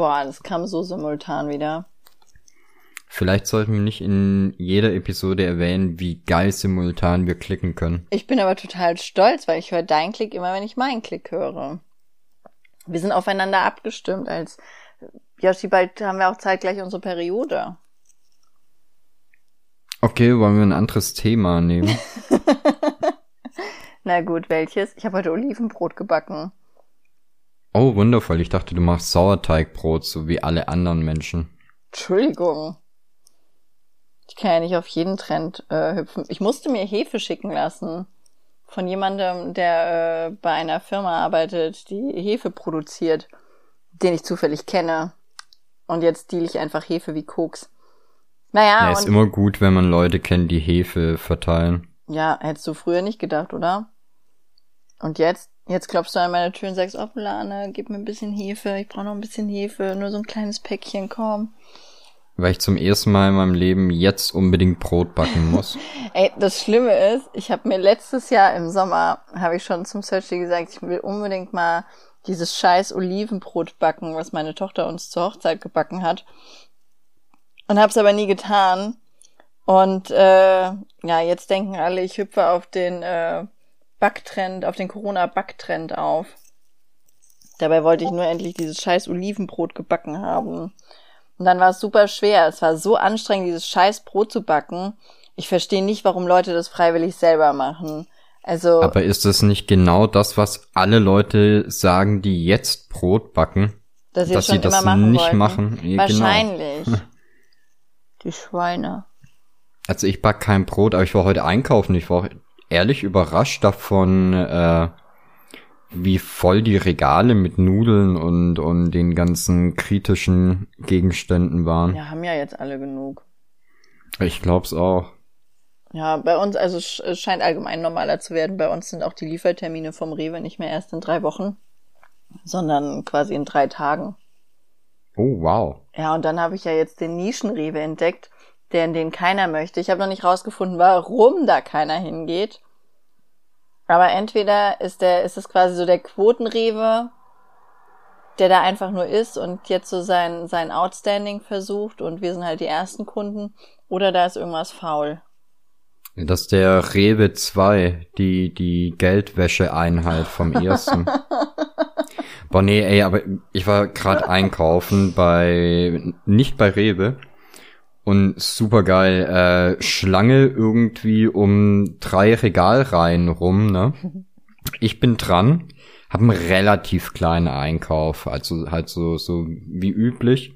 Boah, das kam so simultan wieder. Vielleicht sollten wir nicht in jeder Episode erwähnen, wie geil simultan wir klicken können. Ich bin aber total stolz, weil ich höre deinen Klick immer, wenn ich meinen Klick höre. Wir sind aufeinander abgestimmt. Als Yoshi, bald haben wir auch zeitgleich unsere Periode. Okay, wollen wir ein anderes Thema nehmen? Na gut, welches? Ich habe heute Olivenbrot gebacken. Oh, wundervoll. Ich dachte, du machst Sauerteigbrot, so wie alle anderen Menschen. Entschuldigung. Ich kann ja nicht auf jeden Trend äh, hüpfen. Ich musste mir Hefe schicken lassen. Von jemandem, der äh, bei einer Firma arbeitet, die Hefe produziert, den ich zufällig kenne. Und jetzt deal ich einfach Hefe wie Koks. Naja. Ja, ist immer gut, wenn man Leute kennt, die Hefe verteilen. Ja, hättest du früher nicht gedacht, oder? Und jetzt? Jetzt klopfst du an meine Tür und sagst, oh, Lane, gib mir ein bisschen Hefe. Ich brauche noch ein bisschen Hefe. Nur so ein kleines Päckchen, komm weil ich zum ersten Mal in meinem Leben jetzt unbedingt Brot backen muss. Ey, das Schlimme ist, ich habe mir letztes Jahr im Sommer, habe ich schon zum Searchy gesagt, ich will unbedingt mal dieses scheiß Olivenbrot backen, was meine Tochter uns zur Hochzeit gebacken hat. Und hab's aber nie getan. Und äh, ja, jetzt denken alle, ich hüpfe auf den äh, Backtrend, auf den Corona-Backtrend auf. Dabei wollte ich nur endlich dieses scheiß Olivenbrot gebacken haben. Und dann war es super schwer. Es war so anstrengend, dieses scheiß Brot zu backen. Ich verstehe nicht, warum Leute das freiwillig selber machen. Also. Aber ist das nicht genau das, was alle Leute sagen, die jetzt Brot backen? Dass, dass sie das machen nicht wollten. machen? Ja, genau. Wahrscheinlich. Genau. Die Schweine. Also ich back kein Brot, aber ich war heute einkaufen. Ich war ehrlich überrascht davon, äh, wie voll die Regale mit Nudeln und, und den ganzen kritischen Gegenständen waren. Ja, haben ja jetzt alle genug. Ich glaub's auch. Ja, bei uns, also es scheint allgemein normaler zu werden. Bei uns sind auch die Liefertermine vom Rewe nicht mehr erst in drei Wochen, sondern quasi in drei Tagen. Oh, wow. Ja, und dann habe ich ja jetzt den Nischenrewe entdeckt, der in den keiner möchte. Ich habe noch nicht rausgefunden, warum da keiner hingeht. Aber entweder ist der, ist es quasi so der Quotenrewe, der da einfach nur ist und jetzt so sein, sein Outstanding versucht und wir sind halt die ersten Kunden, oder da ist irgendwas faul. Das ist der Rewe 2, die, die Geldwäscheeinheit vom ersten. Boah, nee, ey, aber ich war gerade einkaufen bei, nicht bei Rewe, und super geil. Äh, Schlange irgendwie um drei Regalreihen rum, ne? Ich bin dran, hab einen relativ kleinen Einkauf, also halt so, so wie üblich.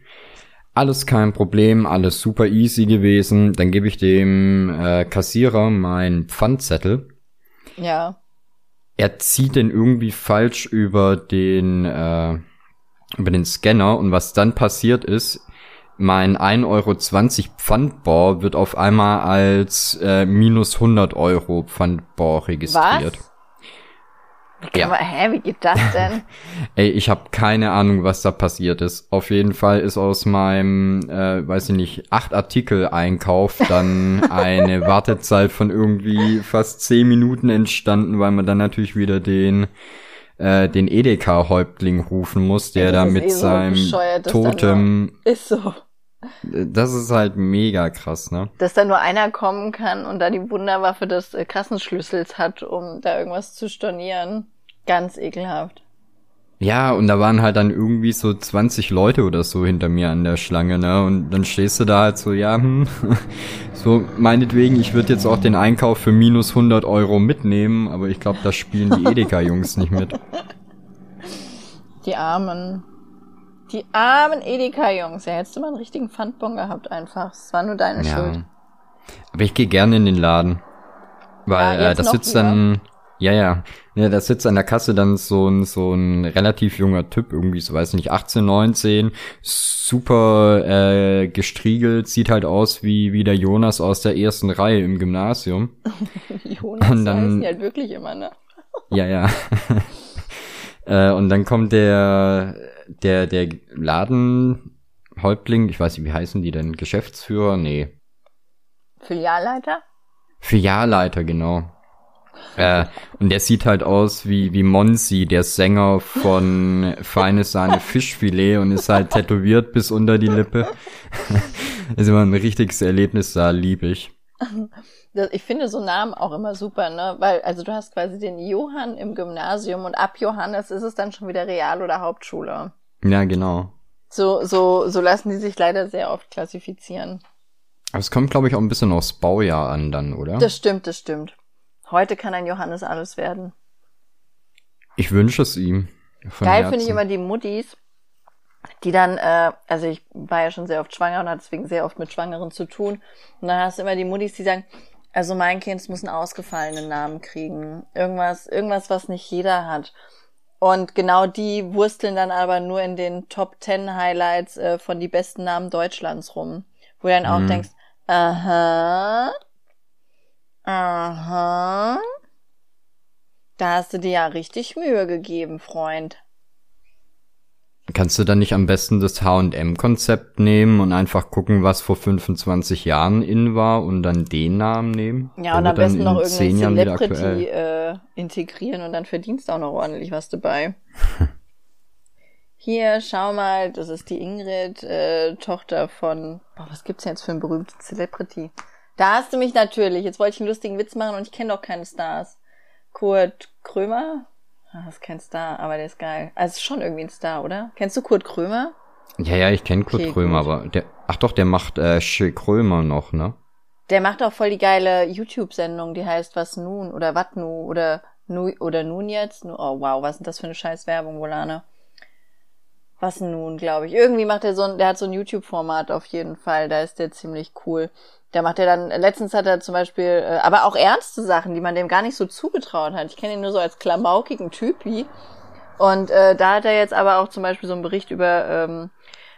Alles kein Problem, alles super easy gewesen. Dann gebe ich dem äh, Kassierer meinen Pfandzettel. Ja. Er zieht den irgendwie falsch über den äh, über den Scanner und was dann passiert ist, mein 1,20 Euro Pfandbor wird auf einmal als äh, minus 100 Euro Pfandbor registriert. Was? Ja. Aber, hä, wie geht das denn? Ey, ich habe keine Ahnung, was da passiert ist. Auf jeden Fall ist aus meinem, äh, weiß ich nicht, acht Artikel Einkauf dann eine Wartezeit von irgendwie fast zehn Minuten entstanden, weil man dann natürlich wieder den äh, den Edeka-Häuptling rufen muss, der da mit eh so seinem Totem. Ist so. Das ist halt mega krass, ne? Dass da nur einer kommen kann und da die Wunderwaffe des äh, Kassenschlüssels hat, um da irgendwas zu stornieren. Ganz ekelhaft. Ja, und da waren halt dann irgendwie so 20 Leute oder so hinter mir an der Schlange, ne? Und dann stehst du da halt so, ja, hm, so meinetwegen, ich würde jetzt auch den Einkauf für minus 100 Euro mitnehmen, aber ich glaube, da spielen die Edeka-Jungs nicht mit. Die Armen. Die armen Edeka-Jungs. Ja, hättest du mal einen richtigen Pfandbon gehabt einfach. Es war nur deine ja. Schuld. Aber ich gehe gerne in den Laden. Weil ja, äh, das sitzt wieder? dann. Ja, ja. Ja, da sitzt an der Kasse dann so ein, so ein relativ junger Typ, irgendwie, so weiß nicht, 18, 19, super äh, gestriegelt, sieht halt aus wie, wie der Jonas aus der ersten Reihe im Gymnasium. Jonas und dann, heißen die halt wirklich immer, ne? ja, ja. äh, und dann kommt der der, der Ladenhäuptling, ich weiß nicht, wie heißen die denn? Geschäftsführer? Nee. Filialleiter? Filialleiter, genau. Äh, und der sieht halt aus wie, wie Monsi, der Sänger von Feine Sahne Fischfilet und ist halt tätowiert bis unter die Lippe. ist immer ein richtiges Erlebnis da, lieb ich. Ich finde so Namen auch immer super, ne? Weil, also du hast quasi den Johann im Gymnasium und ab Johannes ist es dann schon wieder Real- oder Hauptschule. Ja, genau. So, so, so lassen die sich leider sehr oft klassifizieren. Aber es kommt, glaube ich, auch ein bisschen aufs Baujahr an dann, oder? Das stimmt, das stimmt. Heute kann ein Johannes alles werden. Ich wünsche es ihm. Geil finde ich immer die Muttis, die dann, äh, also ich war ja schon sehr oft schwanger und hatte deswegen sehr oft mit Schwangeren zu tun. Und dann hast du immer die Muttis, die sagen, also mein Kind muss einen ausgefallenen Namen kriegen. Irgendwas, irgendwas, was nicht jeder hat. Und genau die wursteln dann aber nur in den Top Ten Highlights äh, von die besten Namen Deutschlands rum. Wo du dann auch mhm. denkst, aha, aha, da hast du dir ja richtig Mühe gegeben, Freund. Kannst du dann nicht am besten das H&M-Konzept nehmen und einfach gucken, was vor 25 Jahren in war und dann den Namen nehmen? Ja, und am besten noch irgendeine Celebrity äh, integrieren und dann verdienst du auch noch ordentlich was dabei. Hier, schau mal, das ist die Ingrid, äh, Tochter von, boah, was gibt's denn jetzt für ein berühmtes Celebrity? Da hast du mich natürlich. Jetzt wollte ich einen lustigen Witz machen und ich kenne doch keine Stars. Kurt Krömer? Ah, das ist kein Star, aber der ist geil. Also schon irgendwie ein Star, oder? Kennst du Kurt Krömer? Ja, ja, ich kenne Kurt okay, Krömer, gut. aber der, ach doch, der macht äh, Krömer noch, ne? Der macht auch voll die geile YouTube-Sendung, die heißt Was nun oder Wat nu oder nu oder nun jetzt. Oh wow, was ist das für eine scheiß Werbung, Volane? Was nun, glaube ich. Irgendwie macht er so ein, der hat so ein YouTube-Format auf jeden Fall, da ist der ziemlich cool. Der macht ja dann, letztens hat er zum Beispiel, äh, aber auch ernste Sachen, die man dem gar nicht so zugetraut hat. Ich kenne ihn nur so als klamaukigen Typi. Und äh, da hat er jetzt aber auch zum Beispiel so einen Bericht über ähm,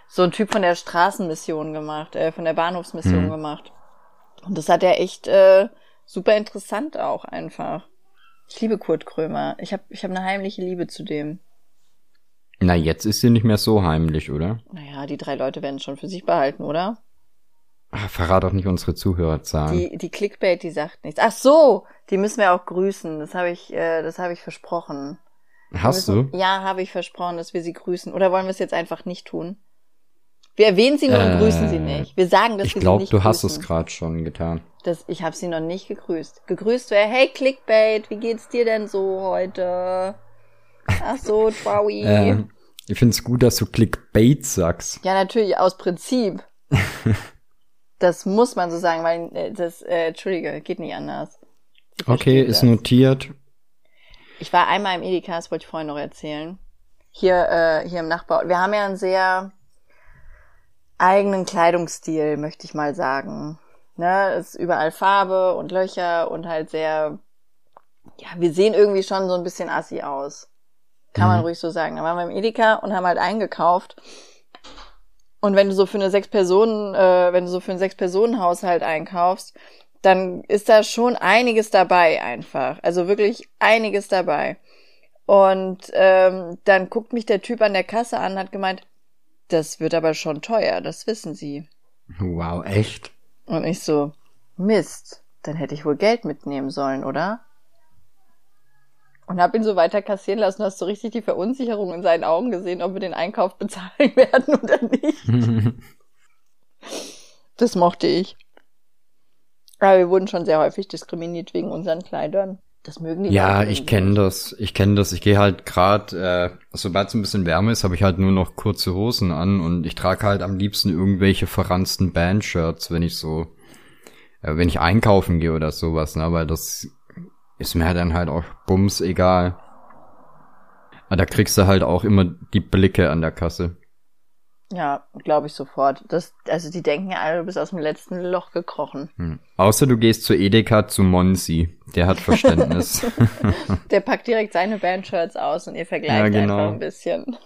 so einen Typ von der Straßenmission gemacht, äh, von der Bahnhofsmission mhm. gemacht. Und das hat er echt äh, super interessant auch einfach. Ich liebe Kurt Krömer. Ich habe ich hab eine heimliche Liebe zu dem. Na, jetzt ist sie nicht mehr so heimlich, oder? Naja, die drei Leute werden es schon für sich behalten, oder? Ach, verrat doch nicht unsere Zuhörerzahlen. Die, die Clickbait, die sagt nichts. Ach so, die müssen wir auch grüßen. Das habe ich, äh, das habe ich versprochen. Hast müssen, du? Ja, habe ich versprochen, dass wir sie grüßen. Oder wollen wir es jetzt einfach nicht tun? Wir erwähnen sie nur äh, und grüßen sie nicht. Wir sagen, dass ich wir glaub, sie nicht Ich glaube, du grüßen. hast es gerade schon getan. Das, ich habe sie noch nicht gegrüßt. Gegrüßt wäre, hey Clickbait, wie geht's dir denn so heute? Ach so, Trowie. äh, ich find's gut, dass du Clickbait sagst. Ja, natürlich, aus Prinzip. Das muss man so sagen, weil äh, das, äh, Entschuldige, geht nicht anders. Okay, ist das. notiert. Ich war einmal im Edeka, das wollte ich vorhin noch erzählen. Hier, äh, hier im Nachbau. Wir haben ja einen sehr eigenen Kleidungsstil, möchte ich mal sagen. Ne, es ist überall Farbe und Löcher und halt sehr, ja, wir sehen irgendwie schon so ein bisschen assi aus. Kann mhm. man ruhig so sagen. Da waren wir im Edeka und haben halt eingekauft und wenn du so für eine sechs Personen, äh, wenn du so für einen sechs Personen Haushalt einkaufst, dann ist da schon einiges dabei einfach. Also wirklich einiges dabei. Und ähm, dann guckt mich der Typ an der Kasse an, hat gemeint, das wird aber schon teuer, das wissen Sie. Wow, echt? Und ich so, Mist, dann hätte ich wohl Geld mitnehmen sollen, oder? Und hab ihn so weiter kassieren lassen, hast du so richtig die Verunsicherung in seinen Augen gesehen, ob wir den Einkauf bezahlen werden oder nicht. das mochte ich. Aber wir wurden schon sehr häufig diskriminiert wegen unseren Kleidern. Das mögen die Ja, ich kenne das. Ich kenne das. Ich gehe halt gerade, äh, sobald es ein bisschen wärmer ist, habe ich halt nur noch kurze Hosen an und ich trage halt am liebsten irgendwelche verranzten Bandshirts, wenn ich so, äh, wenn ich einkaufen gehe oder sowas, ne? Weil das ist mir dann halt auch bums egal. Aber da kriegst du halt auch immer die Blicke an der Kasse. Ja, glaube ich sofort. Das, also die denken ja alle, du bist aus dem letzten Loch gekrochen. Hm. Außer du gehst zu Edeka zu Monsi. Der hat Verständnis. der packt direkt seine Bandshirts aus und ihr vergleicht ja, genau. einfach ein bisschen.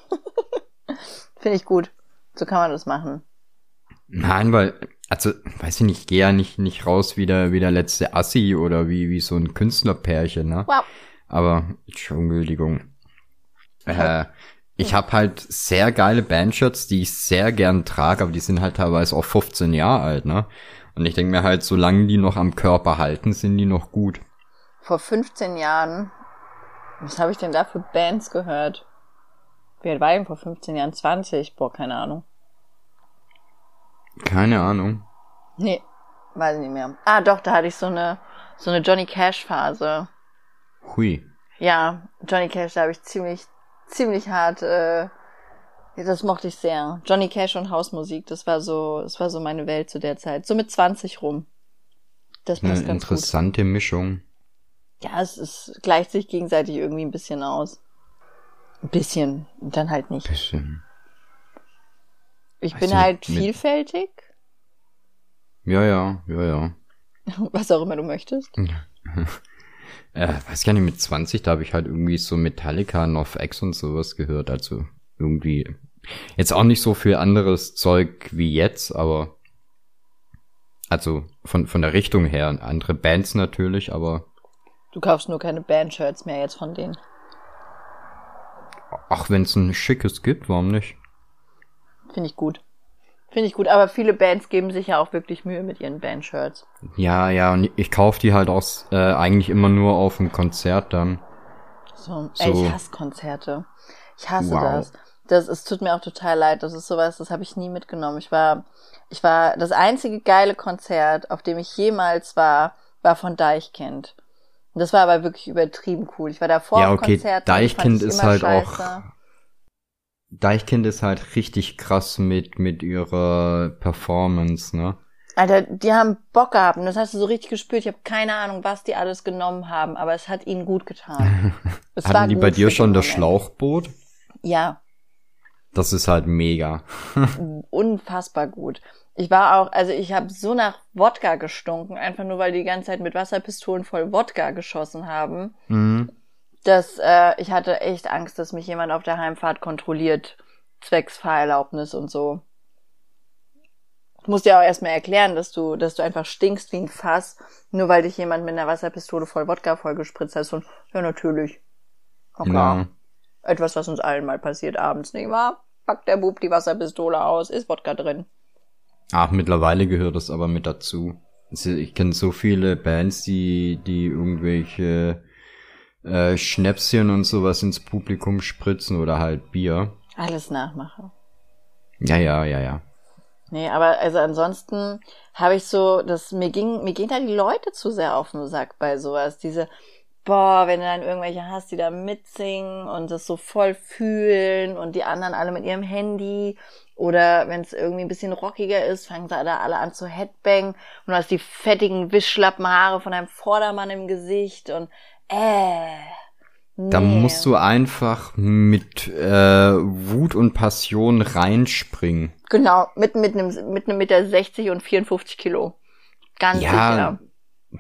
Finde ich gut. So kann man das machen. Nein, weil also, weiß ich nicht, ich gehe ja nicht, nicht raus wie der, wie der letzte Assi oder wie, wie so ein Künstlerpärchen, ne? Wow. Aber, Entschuldigung. Äh, ich habe halt sehr geile Bandshirts, die ich sehr gern trage, aber die sind halt teilweise auch 15 Jahre alt, ne? Und ich denke mir halt, solange die noch am Körper halten, sind die noch gut. vor 15 Jahren, was habe ich denn da für Bands gehört? Wie alt war ich denn vor 15 Jahren? 20? Boah, keine Ahnung. Keine Ahnung. Nee, weiß ich nicht mehr. Ah, doch, da hatte ich so eine, so eine Johnny Cash Phase. Hui. Ja, Johnny Cash, da habe ich ziemlich, ziemlich hart, äh, das mochte ich sehr. Johnny Cash und Hausmusik, das war so, das war so meine Welt zu der Zeit. So mit 20 rum. Das passt Eine ganz interessante gut. Mischung. Ja, es, es gleicht sich gegenseitig irgendwie ein bisschen aus. Ein bisschen, dann halt nicht. Bisschen. Ich bin halt vielfältig. Ja, ja, ja, ja. Was auch immer du möchtest. äh, weiß gar nicht, mit 20, da habe ich halt irgendwie so Metallica, NoFX und sowas gehört. Also irgendwie jetzt auch nicht so viel anderes Zeug wie jetzt, aber also von, von der Richtung her. Andere Bands natürlich, aber. Du kaufst nur keine Bandshirts mehr jetzt von denen. Ach, wenn es ein schickes gibt, warum nicht? Finde ich gut. Finde ich gut, aber viele Bands geben sich ja auch wirklich Mühe mit ihren Bandshirts. Ja, ja, und ich kaufe die halt auch äh, eigentlich immer nur auf dem Konzert dann. So, so. Ey, ich hasse Konzerte. Ich hasse wow. das. Das, es tut mir auch total leid. Das ist sowas, das habe ich nie mitgenommen. Ich war, ich war, das einzige geile Konzert, auf dem ich jemals war, war von Deichkind. Und das war aber wirklich übertrieben cool. Ich war da vor ja, okay. Konzert. Deichkind ist halt scheiße. auch Deichkind ist halt richtig krass mit, mit ihrer Performance, ne? Alter, die haben Bock gehabt und das hast du so richtig gespürt. Ich habe keine Ahnung, was die alles genommen haben, aber es hat ihnen gut getan. Es Hatten die bei dir schon das Schlauchboot? Ja. Das ist halt mega. Unfassbar gut. Ich war auch, also ich habe so nach Wodka gestunken, einfach nur weil die die ganze Zeit mit Wasserpistolen voll Wodka geschossen haben. Mhm dass äh, ich hatte echt Angst, dass mich jemand auf der Heimfahrt kontrolliert, zwecks Fahrerlaubnis und so. Ich muss dir auch erstmal erklären, dass du, dass du einfach stinkst wie ein Fass, nur weil dich jemand mit einer Wasserpistole voll Wodka vollgespritzt hat. Und ja, natürlich. Okay. Ja. Etwas, was uns allen mal passiert abends, nicht wahr? Packt der Bub die Wasserpistole aus, ist Wodka drin. Ach, mittlerweile gehört das aber mit dazu. Ich kenne so viele Bands, die, die irgendwelche äh, Schnäpschen und sowas ins Publikum spritzen oder halt Bier. Alles nachmache. Ja, ja, ja, ja. Nee, aber also ansonsten habe ich so, das mir ging, mir gehen da die Leute zu sehr auf den Sack bei sowas. Diese, boah, wenn du dann irgendwelche hast, die da mitsingen und das so voll fühlen und die anderen alle mit ihrem Handy oder wenn es irgendwie ein bisschen rockiger ist, fangen sie da alle an zu Headbang und du hast die fettigen Wischlappenhaare von einem Vordermann im Gesicht und äh. Nee. Da musst du einfach mit äh, Wut und Passion reinspringen. Genau, mit, mit einem mit einem Meter 60 und 54 Kilo. Ganz ja, sicher.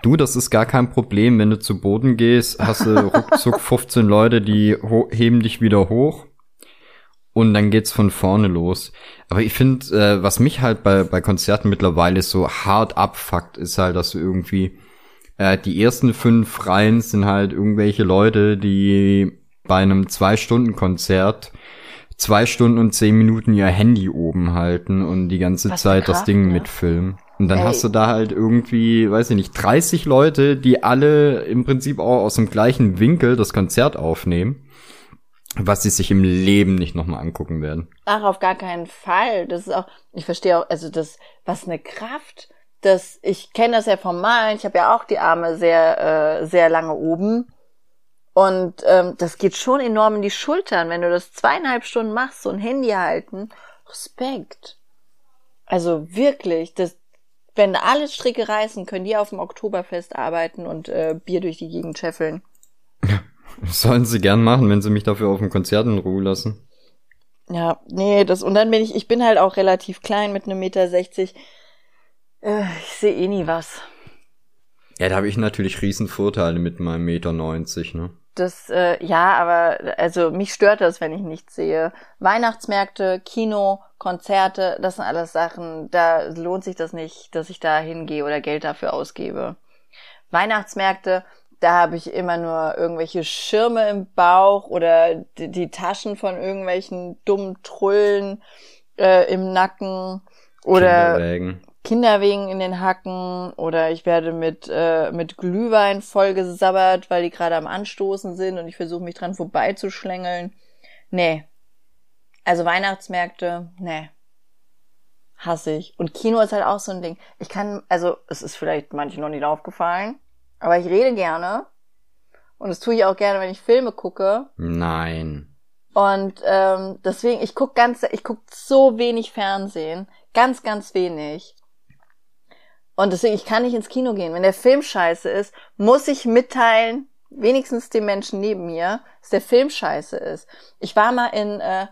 Du, das ist gar kein Problem. Wenn du zu Boden gehst, hast du ruckzuck 15 Leute, die heben dich wieder hoch. Und dann geht's von vorne los. Aber ich finde, äh, was mich halt bei, bei Konzerten mittlerweile so hart abfuckt, ist halt, dass du irgendwie äh, die ersten fünf Reihen sind halt irgendwelche Leute, die bei einem Zwei-Stunden-Konzert zwei Stunden und zehn Minuten ihr Handy oben halten und die ganze Was Zeit das Ding ne? mitfilmen. Und dann Ey. hast du da halt irgendwie, weiß ich nicht, 30 Leute, die alle im Prinzip auch aus dem gleichen Winkel das Konzert aufnehmen, was sie sich im Leben nicht nochmal angucken werden. Ach, auf gar keinen Fall. Das ist auch, ich verstehe auch, also das, was eine Kraft dass ich kenne das ja vom Malen, ich habe ja auch die Arme sehr, äh, sehr lange oben. Und ähm, das geht schon enorm in die Schultern, wenn du das zweieinhalb Stunden machst, so ein Handy halten. Respekt. Also wirklich, das, wenn alle Stricke reißen, können die auf dem Oktoberfest arbeiten und äh, Bier durch die Gegend scheffeln. Sollen sie gern machen, wenn sie mich dafür auf dem Konzert in Ruhe lassen. Ja, nee, das, und dann bin ich, ich bin halt auch relativ klein mit einem Meter sechzig. Äh, ich sehe eh nie was. Ja, da habe ich natürlich riesen Vorteile mit meinem Meter 90, ne? Das, äh, ja, aber also mich stört das, wenn ich nichts sehe. Weihnachtsmärkte, Kino, Konzerte, das sind alles Sachen, da lohnt sich das nicht, dass ich da hingehe oder Geld dafür ausgebe. Weihnachtsmärkte, da habe ich immer nur irgendwelche Schirme im Bauch oder die, die Taschen von irgendwelchen dummen Trullen äh, im Nacken oder Kinderwegen in den Hacken oder ich werde mit, äh, mit Glühwein vollgesabbert, weil die gerade am Anstoßen sind und ich versuche mich dran vorbeizuschlängeln. Nee. Also Weihnachtsmärkte, nee. Hasse ich. Und Kino ist halt auch so ein Ding. Ich kann, also es ist vielleicht manchen noch nicht aufgefallen, aber ich rede gerne. Und das tue ich auch gerne, wenn ich Filme gucke. Nein. Und ähm, deswegen, ich guck ganz, ich guck so wenig Fernsehen. Ganz, ganz wenig. Und deswegen, ich kann nicht ins Kino gehen. Wenn der Film scheiße ist, muss ich mitteilen, wenigstens dem Menschen neben mir, dass der Film scheiße ist. Ich war mal in äh,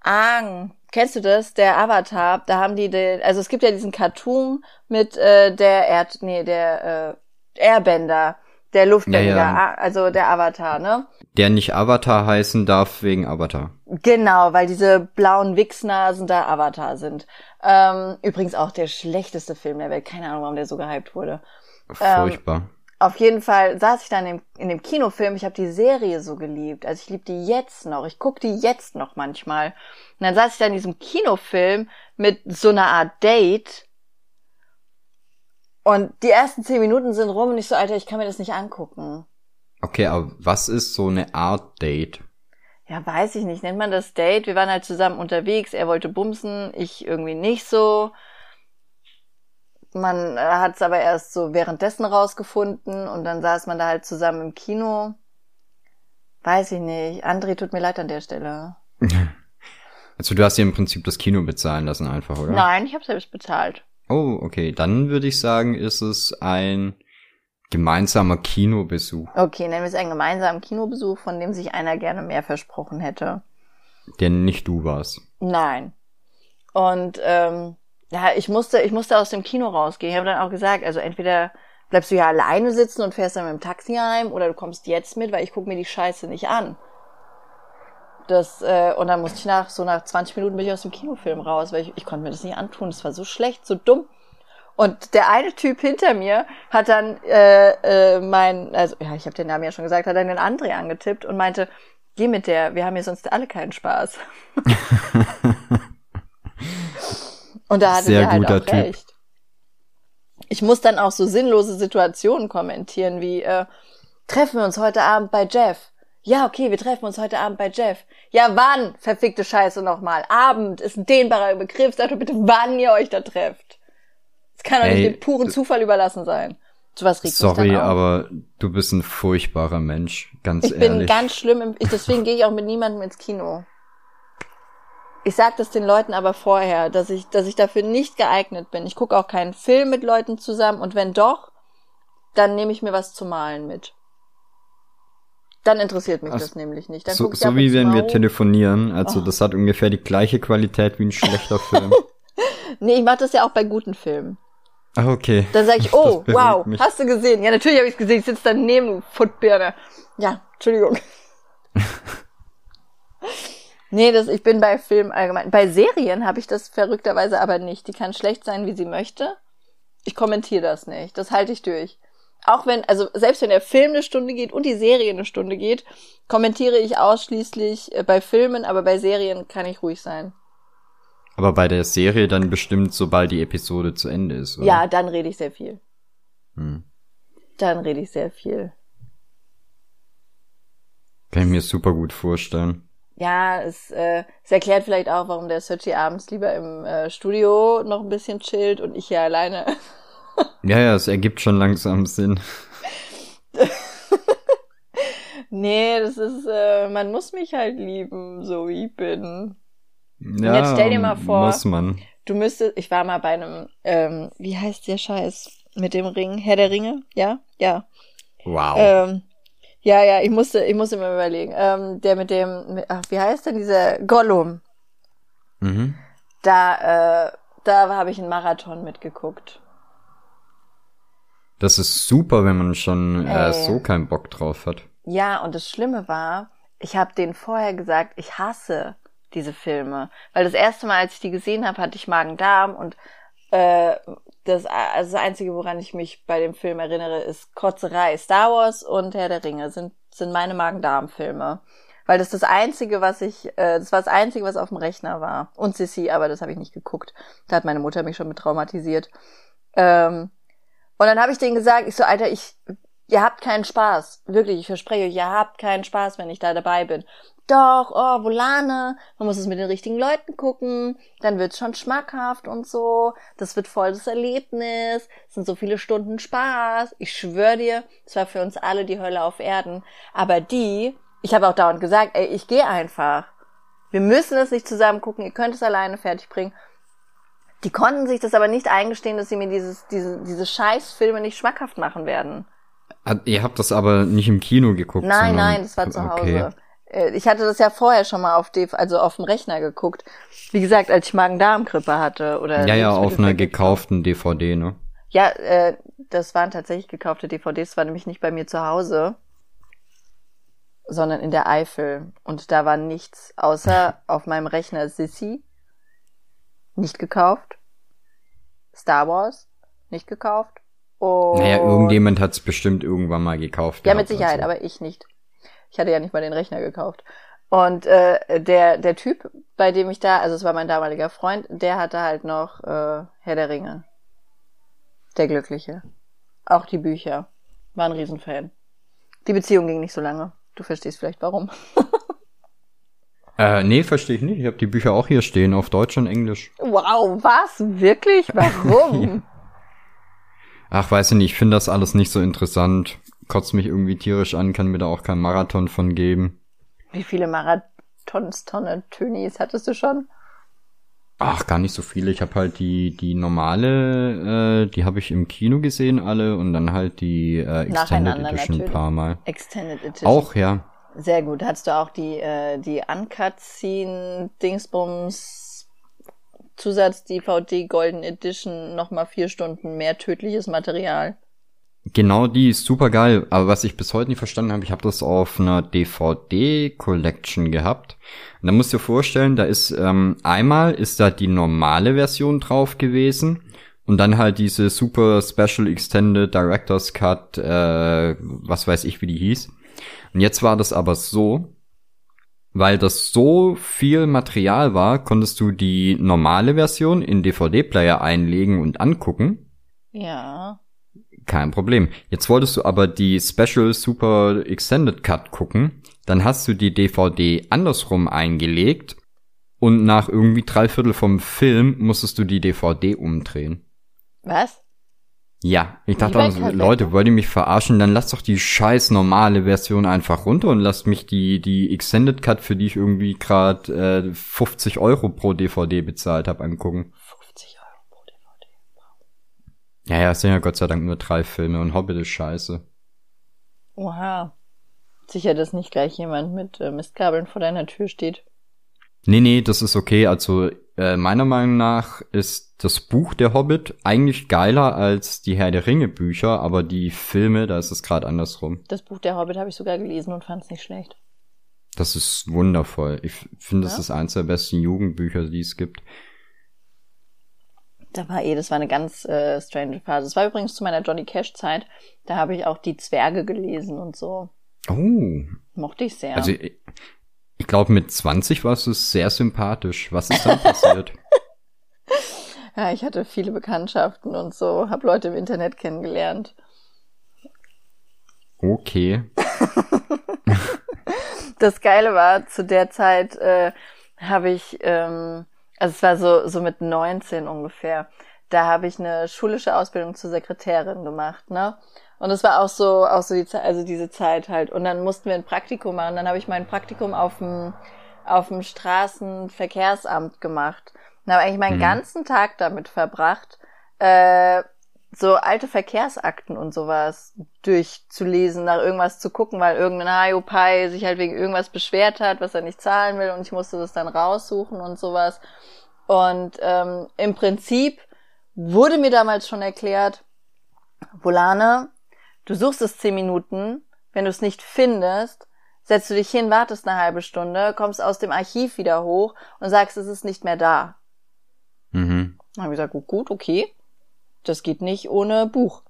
Aang. Kennst du das? Der Avatar. Da haben die den, also es gibt ja diesen Cartoon mit äh, der Erd, nee, der äh, Airbender, der Luftbänder, Ja, ja. also der Avatar, ne? Der nicht Avatar heißen darf wegen Avatar. Genau, weil diese blauen Wichsnasen da Avatar sind. Ähm, übrigens auch der schlechteste Film der Welt. Keine Ahnung, warum der so gehypt wurde. Furchtbar. Auf jeden Fall saß ich dann in, in dem Kinofilm. Ich habe die Serie so geliebt. Also ich liebe die jetzt noch. Ich gucke die jetzt noch manchmal. Und dann saß ich da in diesem Kinofilm mit so einer Art Date. Und die ersten zehn Minuten sind rum und ich so, Alter, ich kann mir das nicht angucken. okay, aber was ist so eine Art Date? Ja, weiß ich nicht. Nennt man das Date? Wir waren halt zusammen unterwegs. Er wollte bumsen, ich irgendwie nicht so. Man hat es aber erst so währenddessen rausgefunden und dann saß man da halt zusammen im Kino. Weiß ich nicht. André, tut mir leid an der Stelle. Also du hast dir im Prinzip das Kino bezahlen lassen einfach, oder? Nein, ich habe selbst bezahlt. Oh, okay. Dann würde ich sagen, ist es ein gemeinsamer Kinobesuch, Okay, nennen wir es einen gemeinsamen Kinobesuch, von dem sich einer gerne mehr versprochen hätte. der nicht du warst. Nein. Und ähm, ja, ich musste, ich musste aus dem Kino rausgehen. Ich habe dann auch gesagt, also entweder bleibst du ja alleine sitzen und fährst dann mit dem Taxi heim oder du kommst jetzt mit, weil ich gucke mir die Scheiße nicht an. Das, äh, und dann musste ich nach, so nach 20 Minuten bin ich aus dem Kinofilm raus, weil ich, ich konnte mir das nicht antun. Das war so schlecht, so dumm. Und der eine Typ hinter mir hat dann äh, äh, mein, also ja, ich habe den Namen ja schon gesagt, hat dann den André angetippt und meinte, geh mit der, wir haben hier sonst alle keinen Spaß. und da hatte Sehr der halt guter auch Typ. recht. Ich muss dann auch so sinnlose Situationen kommentieren, wie äh, treffen wir uns heute Abend bei Jeff. Ja, okay, wir treffen uns heute Abend bei Jeff. Ja, wann? Verfickte Scheiße nochmal. Abend ist ein dehnbarer Begriff. Sag doch bitte, wann ihr euch da trefft. Es kann doch nicht dem puren Zufall überlassen sein. Sowas regt Sorry, aber du bist ein furchtbarer Mensch, ganz Ich ehrlich. bin ganz schlimm, im, ich, deswegen gehe ich auch mit niemandem ins Kino. Ich sag das den Leuten aber vorher, dass ich, dass ich dafür nicht geeignet bin. Ich gucke auch keinen Film mit Leuten zusammen und wenn doch, dann nehme ich mir was zu malen mit. Dann interessiert mich Ach, das nämlich nicht. Dann so so wie wenn wir telefonieren, also Oh. das hat ungefähr die gleiche Qualität wie ein schlechter Film. Nee, ich mache das ja auch bei guten Filmen. Ah, okay. Dann sage ich, oh, wow, mich. hast du gesehen? Ja, natürlich habe ich gesehen. Ich sitze daneben, Footbirne. Ja, Entschuldigung. nee, das, ich bin bei Filmen allgemein. Bei Serien habe ich das verrückterweise aber nicht. Die kann schlecht sein, wie sie möchte. Ich kommentiere das nicht. Das halte ich durch. Auch wenn, also selbst wenn der Film eine Stunde geht und die Serie eine Stunde geht, kommentiere ich ausschließlich äh, bei Filmen, aber bei Serien kann ich ruhig sein. Aber bei der Serie dann bestimmt, sobald die Episode zu Ende ist, oder? Ja, dann rede ich sehr viel. Hm. Dann rede ich sehr viel. Kann ich mir super gut vorstellen. Ja, es, äh, es erklärt vielleicht auch, warum der Sergi abends lieber im äh, Studio noch ein bisschen chillt und ich hier alleine. Ja, ja, es ergibt schon langsam Sinn. nee, das ist, äh, man muss mich halt lieben, so wie ich bin. Ja, jetzt stell dir mal vor- Muss man. Du müsstest, ich war mal bei einem, ähm, wie heißt der Scheiß mit dem Ring? Herr der Ringe? Ja? Ja. Wow. Ähm, ja, ja, ich musste, ich musste mir überlegen. Ähm, der mit dem, ach, wie heißt denn dieser Gollum? mhm. Da, äh, da habe ich einen Marathon mitgeguckt. Das ist super, wenn man schon äh, so keinen Bock drauf hat. Ja, und das Schlimme war, ich habe denen vorher gesagt, ich hasse diese Filme. Weil das erste Mal, als ich die gesehen habe, hatte ich Magen-Darm und äh, das, also das Einzige, woran ich mich bei dem Film erinnere, ist Kotzerei. Star Wars und Herr der Ringe sind, sind meine Magen-Darm-Filme. Weil das das Einzige, was ich, äh, das war das Einzige, was auf dem Rechner war. Und Sissy, aber das habe ich nicht geguckt. Da hat meine Mutter mich schon mit traumatisiert. Ähm, und dann habe ich denen gesagt, ich so, Alter, ich, ihr habt keinen Spaß. Wirklich, ich verspreche euch, ihr habt keinen Spaß, wenn ich da dabei bin. Doch, oh, Volane, man muss es mit den richtigen Leuten gucken, dann wird's schon schmackhaft und so. Das wird voll das Erlebnis, es sind so viele Stunden Spaß. Ich schwöre dir, es war für uns alle die Hölle auf Erden. Aber die, ich habe auch dauernd gesagt, ey, ich gehe einfach. Wir müssen es nicht zusammen gucken, ihr könnt es alleine fertig bringen. Die konnten sich das aber nicht eingestehen, dass sie mir dieses, diese, diese Scheißfilme nicht schmackhaft machen werden. Ihr habt das aber nicht im Kino geguckt. Nein, nein, das war zu Hause. Okay. Äh, ich hatte das ja vorher schon mal auf DV, also auf dem Rechner geguckt. Wie gesagt, als ich Magen-Darm-Grippe hatte oder. Ja, ja, auf einer gekauften DVD, ne? Ja, äh, das waren tatsächlich gekaufte DVDs, das war nämlich nicht bei mir zu Hause, sondern in der Eifel. Und da war nichts außer auf meinem Rechner Sissy, nicht gekauft. Star Wars, nicht gekauft. Und naja, irgendjemand hat es bestimmt irgendwann mal gekauft. Ja, mit Sicherheit, also. aber ich nicht. Ich hatte ja nicht mal den Rechner gekauft. Und äh, der, der Typ, bei dem ich da, also es war mein damaliger Freund, der hatte halt noch äh, Herr der Ringe. Der Glückliche. Auch die Bücher. War ein Riesenfan. Die Beziehung ging nicht so lange. Du verstehst vielleicht warum. äh, nee, verstehe ich nicht. Ich habe die Bücher auch hier stehen, auf Deutsch und Englisch. Wow, was? Wirklich? Warum? ja. Ach, weiß ich nicht, ich finde das alles nicht so interessant. Kotzt mich irgendwie tierisch an, kann mir da auch keinen Marathon von geben. Wie viele Marathons, Tonne, Tönis hattest du schon? Ach, gar nicht so viele. Ich habe halt die die normale, äh, die habe ich im Kino gesehen alle und dann halt die äh, Extended Edition ein paar Mal. Extended Edition. Auch ja. Sehr gut. Hattest du auch die äh, die Uncut Scene Dingsbums Zusatz-DVD Golden Edition nochmal vier Stunden mehr tödliches Material. Genau, die ist super geil. Aber was ich bis heute nicht verstanden habe, ich habe das auf einer DVD-Collection gehabt. Und da musst du dir vorstellen, da ist ähm, einmal ist da die normale Version drauf gewesen und dann halt diese super Special Extended Director's Cut, äh, was weiß ich, wie die hieß. Und jetzt war das aber so, weil das so viel Material war, konntest du die normale Version in DVD-Player einlegen und angucken. Ja. Kein Problem. Jetzt wolltest du aber die Special Super Extended Cut gucken. Dann hast du die DVD andersrum eingelegt und nach irgendwie drei Viertel vom Film musstest du die DVD umdrehen. Was? Ja, ich dachte auch, Leute, wollt ihr mich verarschen? Dann lasst doch die scheiß normale Version einfach runter und lasst mich die die Extended Cut, für die ich irgendwie gerade äh, 50 Euro pro DVD bezahlt habe, angucken. 50 Euro pro DVD. Wow. Ja, ja, es sind ja Gott sei Dank nur drei Filme und Hobbit ist scheiße. Oha. Sicher, dass nicht gleich jemand mit äh, Mistkabeln vor deiner Tür steht. Nee, nee, das ist okay. Also äh, meiner Meinung nach ist das Buch Der Hobbit eigentlich geiler als die Herr der Ringe Bücher, aber die Filme, da ist es gerade andersrum. Das Buch Der Hobbit habe ich sogar gelesen und fand es nicht schlecht. Das ist wundervoll. Ich finde, ja? das ist eins der besten Jugendbücher, die es gibt. Da war eh, das war eine ganz äh, strange Phase. Das war übrigens zu meiner Johnny Cash Zeit. Da habe ich auch die Zwerge gelesen und so. Oh. Mochte ich sehr. Also ich glaube, mit 20 warst du sehr sympathisch. Was ist dann passiert? ja, ich hatte viele Bekanntschaften und so, habe Leute im Internet kennengelernt. Okay. das Geile war, zu der Zeit äh, habe ich, ähm, also es war so, so mit 19 ungefähr, da habe ich eine schulische Ausbildung zur Sekretärin gemacht, ne? Und es war auch so, auch so die Zeit, also diese Zeit halt. Und dann mussten wir ein Praktikum machen. Dann habe ich mein Praktikum auf dem, auf dem Straßenverkehrsamt gemacht. Und habe eigentlich meinen mhm. ganzen Tag damit verbracht, äh, so alte Verkehrsakten und sowas durchzulesen, nach irgendwas zu gucken, weil irgendein Hayopai sich halt wegen irgendwas beschwert hat, was er nicht zahlen will und ich musste das dann raussuchen und sowas. Und ähm, im Prinzip wurde mir damals schon erklärt, Volane, Du suchst es zehn Minuten, wenn du es nicht findest, setzt du dich hin, wartest eine halbe Stunde, kommst aus dem Archiv wieder hoch und sagst, es ist nicht mehr da. Mhm. Dann habe ich gesagt, gut, gut, okay. Das geht nicht ohne Buch.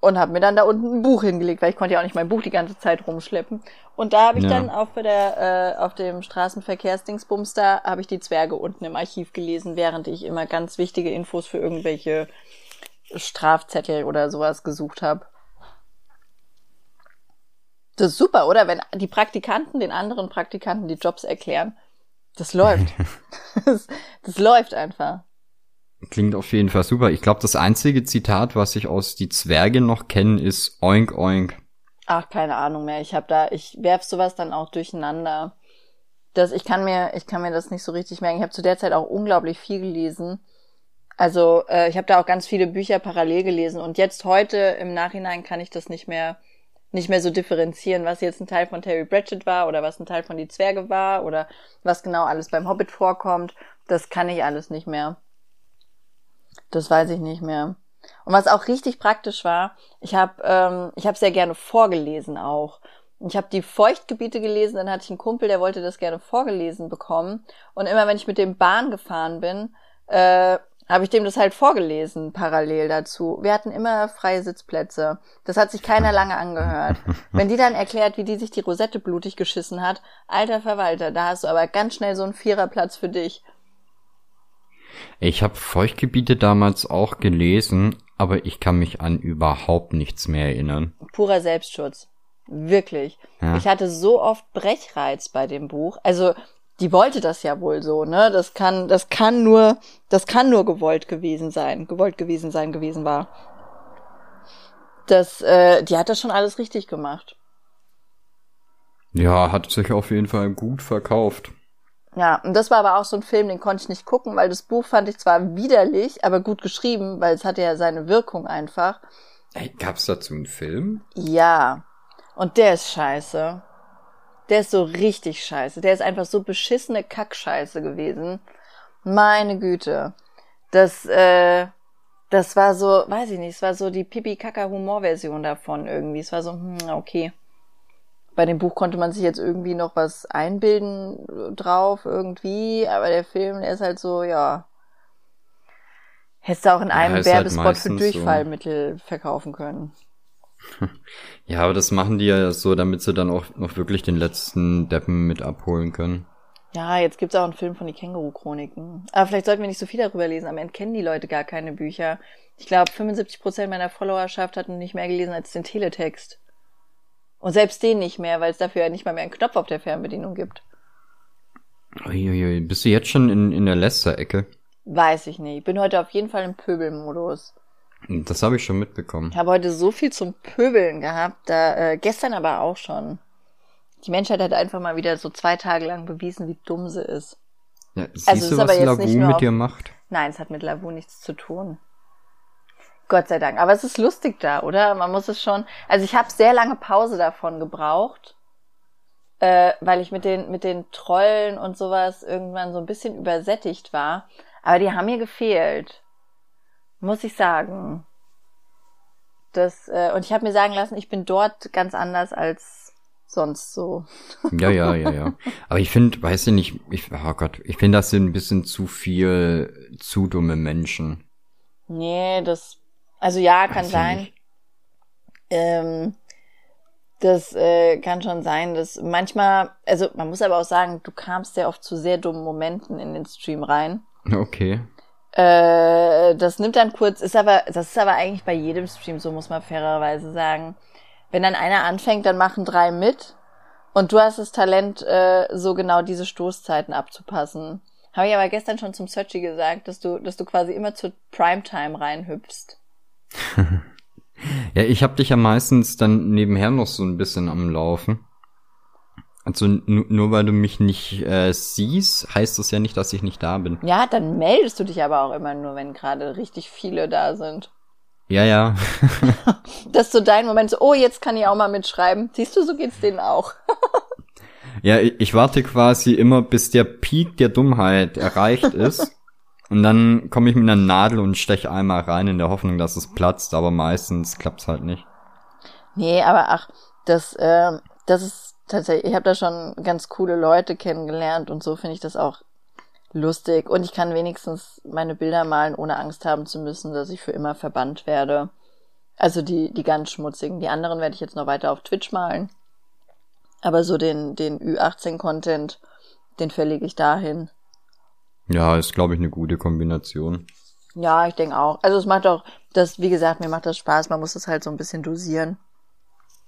und habe mir dann da unten ein Buch hingelegt, weil ich konnte ja auch nicht mein Buch die ganze Zeit rumschleppen. Und da habe ich ja. dann auf der äh, auf dem Straßenverkehrsdingsbums da habe ich die Zwerge unten im Archiv gelesen, während ich immer ganz wichtige Infos für irgendwelche Strafzettel oder sowas gesucht habe. Das ist super, oder? Wenn die Praktikanten den anderen Praktikanten die Jobs erklären. Das läuft. das, das läuft einfach. Klingt auf jeden Fall super. Ich glaube, das einzige Zitat, was ich aus Die Zwerge noch kenne, ist Oink Oink. Ach, keine Ahnung mehr. Ich habe da, ich werf sowas dann auch durcheinander. Das, ich kann mir, ich kann mir das nicht so richtig merken. Ich habe zu der Zeit auch unglaublich viel gelesen. Also äh, ich habe da auch ganz viele Bücher parallel gelesen und jetzt heute im Nachhinein kann ich das nicht mehr nicht mehr so differenzieren, was jetzt ein Teil von Terry Pratchett war oder was ein Teil von die Zwerge war oder was genau alles beim Hobbit vorkommt. Das kann ich alles nicht mehr. Das weiß ich nicht mehr. Und was auch richtig praktisch war, ich habe ähm, ich habe sehr gerne vorgelesen auch. Ich habe die Feuchtgebiete gelesen, dann hatte ich einen Kumpel, der wollte das gerne vorgelesen bekommen. Und immer wenn ich mit dem Bahn gefahren bin, äh, habe ich dem das halt vorgelesen, parallel dazu. Wir hatten immer freie Sitzplätze. Das hat sich keiner lange angehört. Wenn die dann erklärt, wie die sich die Rosette blutig geschissen hat, alter Verwalter, da hast du aber ganz schnell so einen Viererplatz für dich. Ich habe Feuchtgebiete damals auch gelesen, aber ich kann mich an überhaupt nichts mehr erinnern. Purer Selbstschutz. Wirklich. Ja. Ich hatte so oft Brechreiz bei dem Buch. Also, die wollte das ja wohl so, ne? Das kann, das kann nur, das kann nur gewollt gewesen sein, gewollt gewesen sein gewesen war. Das, äh, die hat das schon alles richtig gemacht. Ja, hat sich auf jeden Fall gut verkauft. Ja, und das war aber auch so ein Film, den konnte ich nicht gucken, weil das Buch fand ich zwar widerlich, aber gut geschrieben, weil es hatte ja seine Wirkung einfach. Ey, gab's dazu einen Film? Ja. Und der ist scheiße. Der ist so richtig scheiße. Der ist einfach so beschissene Kackscheiße gewesen. Meine Güte. Das, äh, das war so, weiß ich nicht, es war so die Pipi-Kaka-Humor-Version davon irgendwie. Es war so, hm, okay bei dem Buch konnte man sich jetzt irgendwie noch was einbilden drauf, irgendwie, aber der Film, der ist halt so, ja. Hättest du auch in einem ja, halt Werbespot halt für Durchfallmittel so. verkaufen können. Ja, aber das machen die ja so, damit sie dann auch noch wirklich den letzten Deppen mit abholen können. Ja, jetzt gibt's auch einen Film von die Känguru-Chroniken. Aber vielleicht sollten wir nicht so viel darüber lesen. Am Ende kennen die Leute gar keine Bücher. Ich glaube, 75% meiner Followerschaft hatten nicht mehr gelesen als den Teletext. Und selbst den nicht mehr, weil es dafür ja nicht mal mehr einen Knopf auf der Fernbedienung gibt. Uiuiui, bist du jetzt schon in, in der Lester-Ecke? Weiß ich nicht. Ich bin heute auf jeden Fall im Pöbelmodus. Das habe ich schon mitbekommen. Ich habe heute so viel zum Pöbeln gehabt, da äh, gestern aber auch schon. Die Menschheit hat einfach mal wieder so zwei Tage lang bewiesen, wie dumm sie ist. Ja, siehst also, du, was Lavu mit auf... dir macht? Nein, es hat mit Lavu nichts zu tun. Gott sei Dank. Aber es ist lustig da, oder? Man muss es schon. Also ich habe sehr lange Pause davon gebraucht, äh, weil ich mit den mit den Trollen und sowas irgendwann so ein bisschen übersättigt war. Aber die haben mir gefehlt, muss ich sagen. Das äh, und ich habe mir sagen lassen, ich bin dort ganz anders als sonst so. Ja, ja, ja, ja. Aber ich finde, weiß ich nicht, ich, oh Gott, ich finde, das sind ein bisschen zu viel zu dumme Menschen. Nee, das also ja, kann Weiß sein. Ähm, das äh, kann schon sein, dass manchmal, also man muss aber auch sagen, du kamst sehr oft zu sehr dummen Momenten in den Stream rein. Okay. Äh, das nimmt dann kurz, ist aber, das ist aber eigentlich bei jedem Stream so, muss man fairerweise sagen. Wenn dann einer anfängt, dann machen drei mit und du hast das Talent, äh, so genau diese Stoßzeiten abzupassen. Habe ich aber gestern schon zum Searchy gesagt, dass du, dass du quasi immer zur Primetime reinhüpfst. ja, ich habe dich ja meistens dann nebenher noch so ein bisschen am Laufen. Also nur weil du mich nicht äh, siehst, heißt das ja nicht, dass ich nicht da bin. Ja, dann meldest du dich aber auch immer nur, wenn gerade richtig viele da sind. Ja, ja. das ist so dein Moment, so, oh, jetzt kann ich auch mal mitschreiben. Siehst du, so geht's denen auch. ja, ich, ich warte quasi immer, bis der Peak der Dummheit erreicht ist. Und dann komme ich mit einer Nadel und steche einmal rein in der Hoffnung, dass es platzt, aber meistens klappt's halt nicht. Nee, aber ach, das, äh, das ist tatsächlich, ich habe da schon ganz coole Leute kennengelernt und so finde ich das auch lustig. Und ich kann wenigstens meine Bilder malen, ohne Angst haben zu müssen, dass ich für immer verbannt werde. Also die, die ganz schmutzigen. Die anderen werde ich jetzt noch weiter auf Twitch malen. Aber so den, den Ü18-Content, den verlege ich dahin. Ja, ist, glaube ich, eine gute Kombination. Ja, ich denke auch. Also es macht auch, das, wie gesagt, mir macht das Spaß. Man muss das halt so ein bisschen dosieren.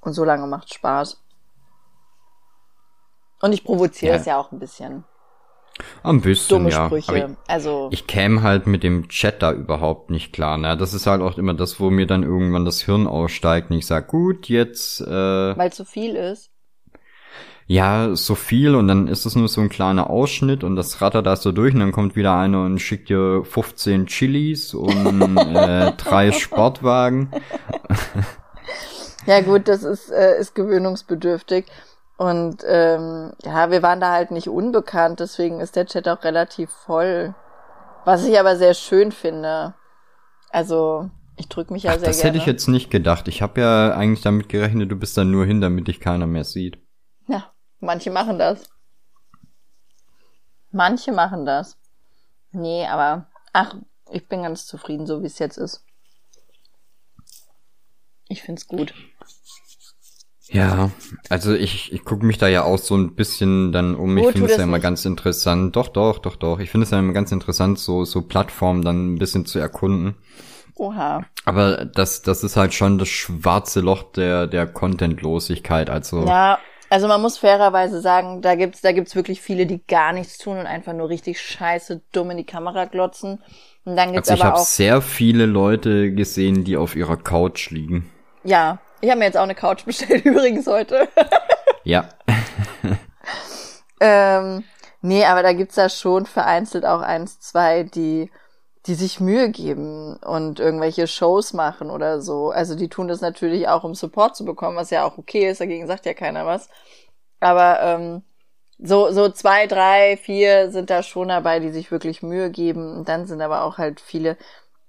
Und so lange macht Spaß. Und ich provoziere es ja auch ein bisschen. Ein bisschen, Dumme ja. Sprüche. Ich, also, ich käme halt mit dem Chat da überhaupt nicht klar. Ne? Das ist halt auch immer das, wo mir dann irgendwann das Hirn aussteigt und ich sag, gut, jetzt äh, weil zu viel ist. ja, so viel und dann ist es nur so ein kleiner Ausschnitt und das rattert da so durch und dann kommt wieder einer und schickt dir 15 Chilis und äh, drei Sportwagen. Ja gut, das ist, äh, ist gewöhnungsbedürftig. Und ähm, ja, wir waren da halt nicht unbekannt, deswegen ist der Chat auch relativ voll. Was ich aber sehr schön finde. Also, ich drück mich ja Ach, sehr das gerne. hätte ich jetzt nicht gedacht. Ich habe ja eigentlich damit gerechnet, du bist da nur hin, damit dich keiner mehr sieht. Ja, manche machen das. Manche machen das. Nee, aber ach, ich bin ganz zufrieden, so wie es jetzt ist. Ich find's gut. Ja, also ich, ich gucke mich da ja auch so ein bisschen dann um. Ich Oh, finde es ja immer nicht. ganz interessant. Doch, doch, doch, doch. Ich finde es ja immer ganz interessant, so, so Plattformen dann ein bisschen zu erkunden. Oha. Aber das, das ist halt schon das schwarze Loch der, der Contentlosigkeit. Also, Ja, also man muss fairerweise sagen, da gibt's, da gibt's wirklich viele, die gar nichts tun und einfach nur richtig scheiße dumm in die Kamera glotzen. Und dann gibt's also ich habe sehr viele Leute gesehen, die auf ihrer Couch liegen. ja, ich habe mir jetzt auch eine Couch bestellt übrigens heute. Ja. ähm, nee, aber da gibt's ja schon vereinzelt auch eins, zwei, die, die sich Mühe geben und irgendwelche Shows machen oder so. Also die tun das natürlich auch, um Support zu bekommen, was ja auch okay ist, dagegen sagt ja keiner was. Aber ähm, so, so zwei, drei, vier sind da schon dabei, die sich wirklich Mühe geben. Und dann sind aber auch halt viele,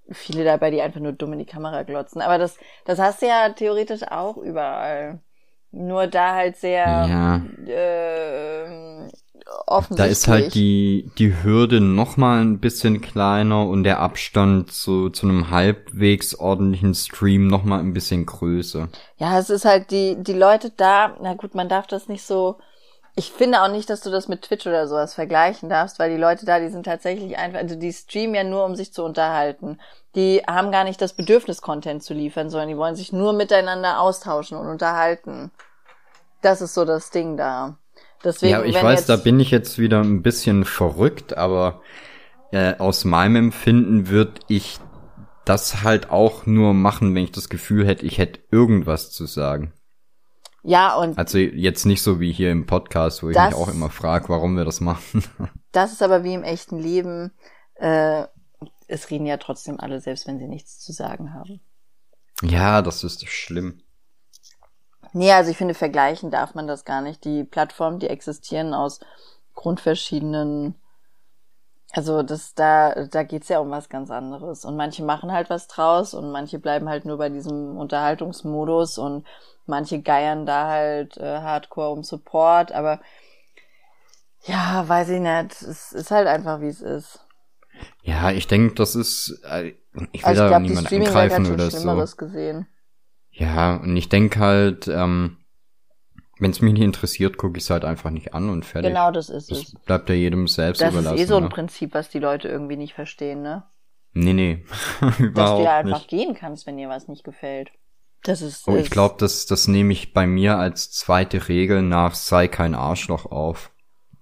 viele dabei, die einfach nur dumm in die Kamera glotzen. Aber das, das hast du ja theoretisch auch überall. Nur da halt sehr Ja. äh, Da offensichtlich. ist halt die, die Hürde noch mal ein bisschen kleiner und der Abstand zu, zu einem halbwegs ordentlichen Stream noch mal ein bisschen größer. Ja, es ist halt die, die Leute da, na gut, man darf das nicht so, ich finde auch nicht, dass du das mit Twitch oder sowas vergleichen darfst, weil die Leute da, die sind tatsächlich einfach, also die streamen ja nur, um sich zu unterhalten. Die haben gar nicht das Bedürfnis, Content zu liefern, sondern die wollen sich nur miteinander austauschen und unterhalten. Das ist so das Ding da. Deswegen, ja, ich wenn weiß, jetzt, da bin ich jetzt wieder ein bisschen verrückt, aber äh, aus meinem Empfinden würde ich das halt auch nur machen, wenn ich das Gefühl hätte, ich hätte irgendwas zu sagen. Ja, und Also jetzt nicht so wie hier im Podcast, wo ich Das- mich auch immer frage, warum wir das machen. das ist aber wie im echten Leben, äh, es reden ja trotzdem alle, selbst wenn sie nichts zu sagen haben. ja, das ist schlimm. Nee, also ich finde, vergleichen darf man das gar nicht. Die Plattformen, die existieren aus grundverschiedenen, also das, da, da geht's ja um was ganz anderes. Und manche machen halt was draus und manche bleiben halt nur bei diesem Unterhaltungsmodus und manche geiern da halt äh, Hardcore um Support, aber ja, weiß ich nicht. Es ist halt einfach, wie es ist. Ja, ich denke, das ist, äh, ich will Also ich da niemand hat angreifen schon oder so. Gesehen. Ja, und ich denke halt, ähm, wenn es mich nicht interessiert, gucke ich es halt einfach nicht an und fertig. Genau das ist Das es. bleibt ja jedem selbst Das ist überlassen. eh so ein ne? Prinzip, was die Leute irgendwie nicht verstehen, ne? Nee, nee, dass du überhaupt ja einfach nicht. gehen kannst, wenn dir was nicht gefällt. Das ist. Oh, ich ist- glaube, das, das nehme ich bei mir als zweite Regel nach sei kein Arschloch auf.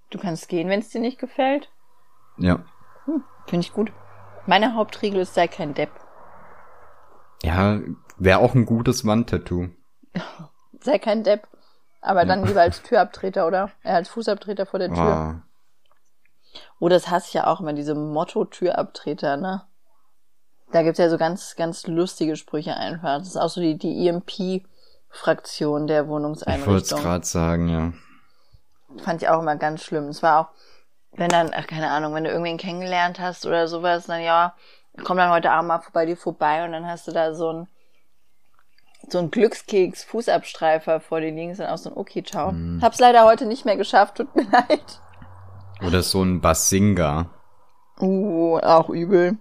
Du kannst gehen, wenn es dir nicht gefällt. Ja. Finde ich gut. Meine Hauptregel ist, sei kein Depp. Ja, wäre auch ein gutes Wandtattoo. Sei kein Depp. Aber dann lieber als Türabtreter, oder? Äh, als Fußabtreter vor der Tür. Ah, Oh, das hasse ich ja auch immer, diese Motto-Türabtreter, ne? Da gibt's ja so ganz, ganz lustige Sprüche einfach. Das ist auch so die, die EMP-Fraktion der ich wollte es Wohnungseinrichtung. gerade sagen, ja. Fand ich auch immer ganz schlimm. Es war auch, wenn dann, ach, keine Ahnung, wenn du irgendwen kennengelernt hast oder sowas, dann ja, komm dann heute Abend mal bei dir vorbei und dann hast du da so ein so ein Glückskeks Fußabstreifer vor dir liegen, ist dann auch so ein okay, ciao. Mhm. Hab's leider heute nicht mehr geschafft, tut mir leid. Oder so ein Basinga. Uh, auch übel.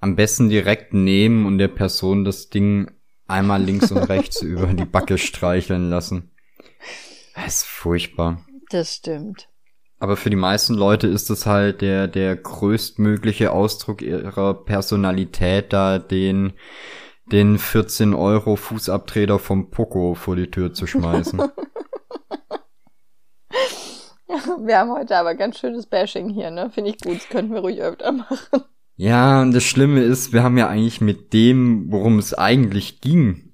Am besten direkt nehmen und der Person das Ding einmal links und rechts über die Backe streicheln lassen. Das ist furchtbar. Das stimmt. Aber für die meisten Leute ist es halt der, der größtmögliche Ausdruck ihrer Personalität, da den, den 14 Euro Fußabtreter vom Poco vor die Tür zu schmeißen. Wir haben heute aber ganz schönes Bashing hier, ne? Finde ich gut. Das könnten wir ruhig öfter machen. Ja, und das Schlimme ist, wir haben ja eigentlich mit dem, worum es eigentlich ging,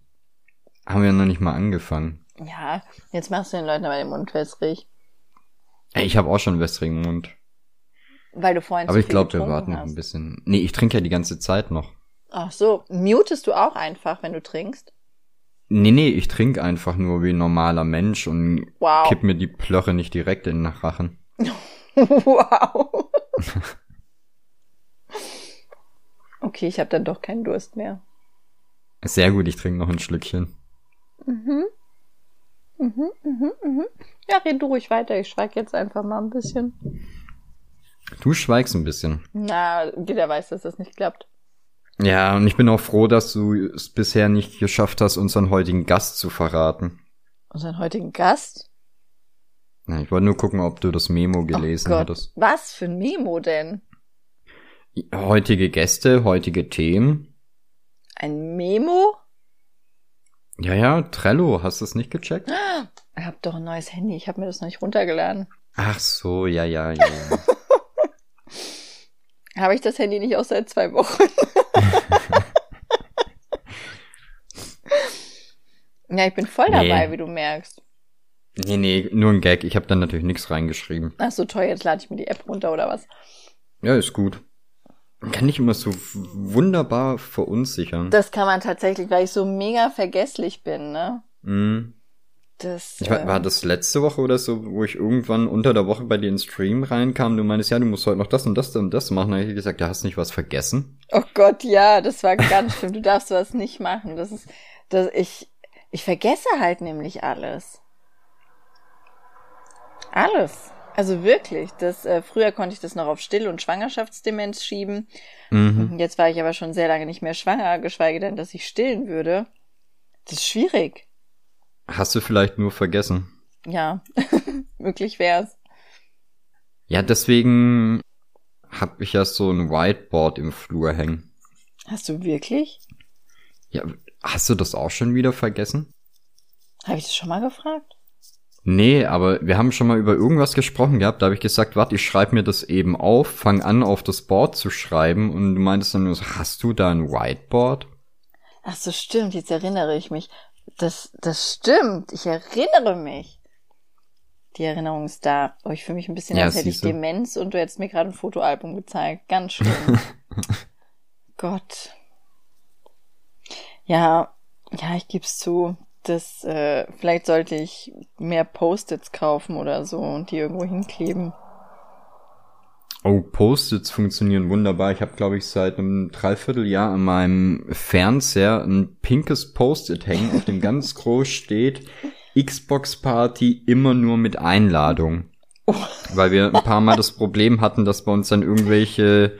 haben wir noch nicht mal angefangen. Ja, jetzt machst du den Leuten aber den Mund wässrig. Ey, ich habe auch schon einen wässrigen Mund. Weil du vorhin Aber ich glaube, wir warten noch ein bisschen. Nee, ich trinke ja die ganze Zeit noch. Ach so. Mutest du auch einfach, wenn du trinkst? Nee, nee, ich trinke einfach nur wie ein normaler Mensch und Wow. kipp mir die Plörre nicht direkt in den Rachen. wow. okay, ich habe dann doch keinen Durst mehr. Sehr gut, ich trinke noch ein Schlückchen. Mhm. Mhm, mhm, mhm. Ja, red du ruhig weiter. Ich schweig jetzt einfach mal ein bisschen. Du schweigst ein bisschen. Na, jeder weiß, dass das nicht klappt. Ja, und ich bin auch froh, dass du es bisher nicht geschafft hast, unseren heutigen Gast zu verraten. Unseren heutigen Gast? Na, ich wollte nur gucken, ob du das Memo gelesen oh Gott. hattest. Was für ein Memo denn? Heutige Gäste, heutige Themen. Ein Memo? Ja, ja, Trello, hast du es nicht gecheckt? Ich hab doch ein neues Handy. Ich habe mir das noch nicht runtergeladen. Ach so, ja, ja, ja. Habe ich das Handy nicht auch seit zwei Wochen? ja, ich bin voll Nee. dabei, wie du merkst. nee, nee, nur ein Gag. Ich habe dann natürlich nichts reingeschrieben. Ach so, toll, jetzt lade ich mir die App runter oder was? Ja, ist gut. Kann nicht immer so wunderbar verunsichern. Das kann man tatsächlich, weil ich so mega vergesslich bin, ne? Mhm. Das, Ich war, äh, war das letzte Woche oder so, wo ich irgendwann unter der Woche bei dir in den Stream reinkam, du meinst, ja, du musst heute noch das und das und das machen. Da hab ich gesagt, ja, hast nicht was vergessen? Oh Gott, ja, das war ganz schlimm. Du darfst sowas nicht machen. Das ist, das, ich, ich vergesse halt nämlich alles. Alles. Also wirklich. Das, äh, früher konnte ich das noch auf Still- und Schwangerschaftsdemenz schieben. Mhm. Jetzt war ich aber schon sehr lange nicht mehr schwanger, geschweige denn, dass ich stillen würde. Das ist schwierig. Hast du vielleicht nur vergessen? Ja, möglich wär's. Ja, deswegen hab ich ja so ein Whiteboard im Flur hängen. Hast du wirklich? Ja, hast du das auch schon wieder vergessen? Habe ich das schon mal gefragt? Nee, aber wir haben schon mal über irgendwas gesprochen gehabt. Da habe ich gesagt, warte, ich schreibe mir das eben auf, fang an, auf das Board zu schreiben. Und du meintest dann nur so, hast du da ein Whiteboard? Ach so, stimmt, jetzt erinnere ich mich. Das, das stimmt, ich erinnere mich. Die Erinnerung ist da. Oh, ich fühle mich ein bisschen, Ja, als hätte ich. Demenz und du hättest mir gerade ein Fotoalbum gezeigt. Ganz schlimm. Gott. Ja, ja, ich geb's zu. Das, äh, vielleicht sollte ich mehr Post-its kaufen oder so und die irgendwo hinkleben. Oh, Post-its funktionieren wunderbar. Ich habe, glaube ich, seit einem Dreivierteljahr an meinem Fernseher ein pinkes Post-it hängen, auf dem ganz groß steht Xbox Party immer nur mit Einladung. Weil wir ein paar Mal das Problem hatten, dass bei uns dann irgendwelche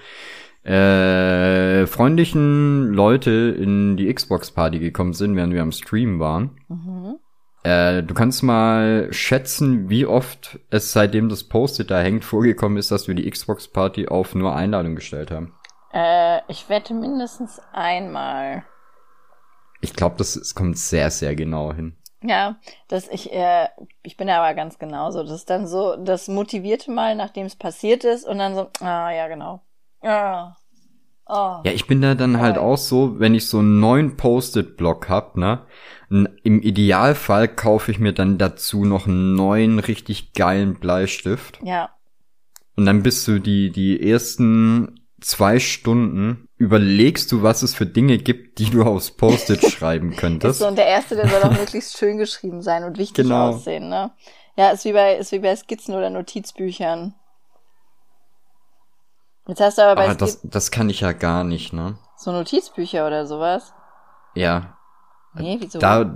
äh, freundlichen Leute in die Xbox Party gekommen sind, während wir am Stream waren. Mhm. Äh, du kannst mal schätzen, wie oft es seitdem das Post-it da hängt vorgekommen ist, dass wir die Xbox Party auf nur Einladung gestellt haben. Äh, ich wette mindestens einmal. Ich glaube, das es kommt sehr, sehr genau hin. Ja, das ich, äh, ich bin aber ganz genauso. Das ist dann so das motivierte Mal, nachdem es passiert ist, und dann so, ah ja, genau. Ah. Oh. Ja, ich bin da dann halt Voll. auch so, wenn ich so einen neuen Post-it-Block hab, ne? Im Idealfall kaufe ich mir dann dazu noch einen neuen, richtig geilen Bleistift. Ja, Und dann bist du die, die ersten zwei Stunden überlegst du, was es für Dinge gibt, die du aufs Post-it schreiben könntest. so, und der erste, der soll auch möglichst schön geschrieben sein und wichtig Genau. aussehen, ne? Ja, ist wie bei, ist wie bei Skizzen oder Notizbüchern. Jetzt hast du aber bei Ski- das, das kann ich ja gar nicht, ne? so Notizbücher oder sowas. Ja. Nee, wieso? Da,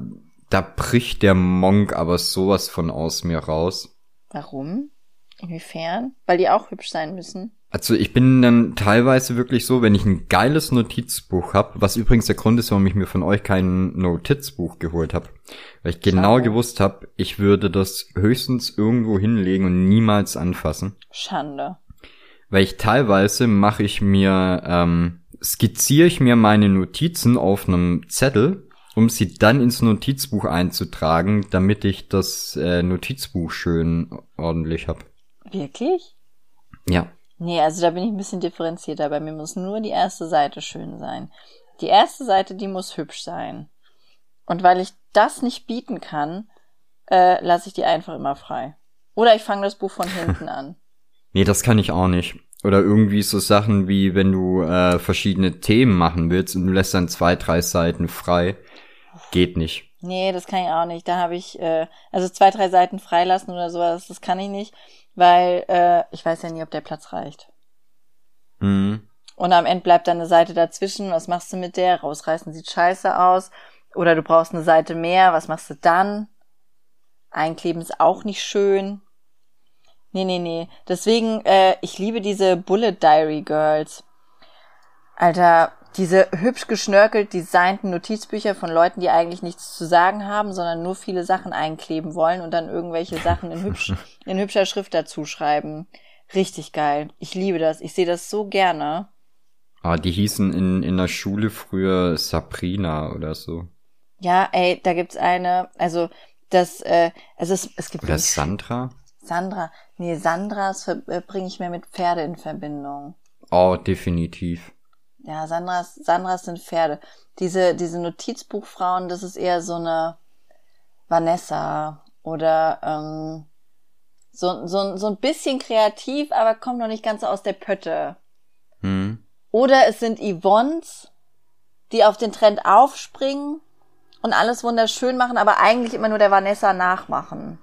da bricht der Monk aber sowas von aus mir raus. Warum? Inwiefern? Weil die auch hübsch sein müssen. Also ich bin dann teilweise wirklich so, wenn ich ein geiles Notizbuch habe, was übrigens der Grund ist, warum ich mir von euch kein Notizbuch geholt habe, weil ich genau Schade. gewusst habe, ich würde das höchstens irgendwo hinlegen und niemals anfassen. Schande. Weil ich teilweise mache ich mir, ähm, skizziere ich mir meine Notizen auf einem Zettel, um sie dann ins Notizbuch einzutragen, damit ich das äh, Notizbuch schön ordentlich hab. Wirklich? Ja. Nee, also da bin ich ein bisschen differenzierter. Bei mir muss nur die erste Seite schön sein. Die erste Seite, die muss hübsch sein. Und weil ich das nicht bieten kann, äh, lasse ich die einfach immer frei. Oder ich fange das Buch von hinten an. Nee, das kann ich auch nicht. Oder irgendwie so Sachen wie, wenn du äh, verschiedene Themen machen willst und du lässt dann zwei, drei Seiten frei. Geht nicht. Nee, das kann ich auch nicht. Da habe ich, äh, also zwei, drei Seiten freilassen oder sowas, das kann ich nicht, weil äh, ich weiß ja nie, ob der Platz reicht. Mhm. Und am Ende bleibt dann eine Seite dazwischen. Was machst du mit der? Rausreißen sieht scheiße aus. Oder du brauchst eine Seite mehr. Was machst du dann? Einkleben ist auch nicht schön. Nee, nee, nee. Deswegen, äh, ich liebe diese Bullet Diary Girls. Alter, diese hübsch geschnörkelt designten Notizbücher von Leuten, die eigentlich nichts zu sagen haben, sondern nur viele Sachen einkleben wollen und dann irgendwelche Sachen in, hübsch, in hübscher Schrift dazu schreiben. Richtig geil. Ich liebe das. Ich sehe das so gerne. Ah, die hießen in, in der Schule früher Sabrina oder so. Ja, ey, da gibt's eine, also das, äh, also es, es gibt Oder Sandra? Sandra. Nee, Sandras äh, bringe ich mehr mit Pferde in Verbindung. Oh, definitiv. Ja, Sandras, Sandras sind Pferde. Diese, diese Notizbuchfrauen, das ist eher so eine Vanessa oder ähm, so, so, so ein bisschen kreativ, aber kommt noch nicht ganz aus der Pötte. Hm. Oder es sind Yvonnes, die auf den Trend aufspringen und alles wunderschön machen, aber eigentlich immer nur der Vanessa nachmachen.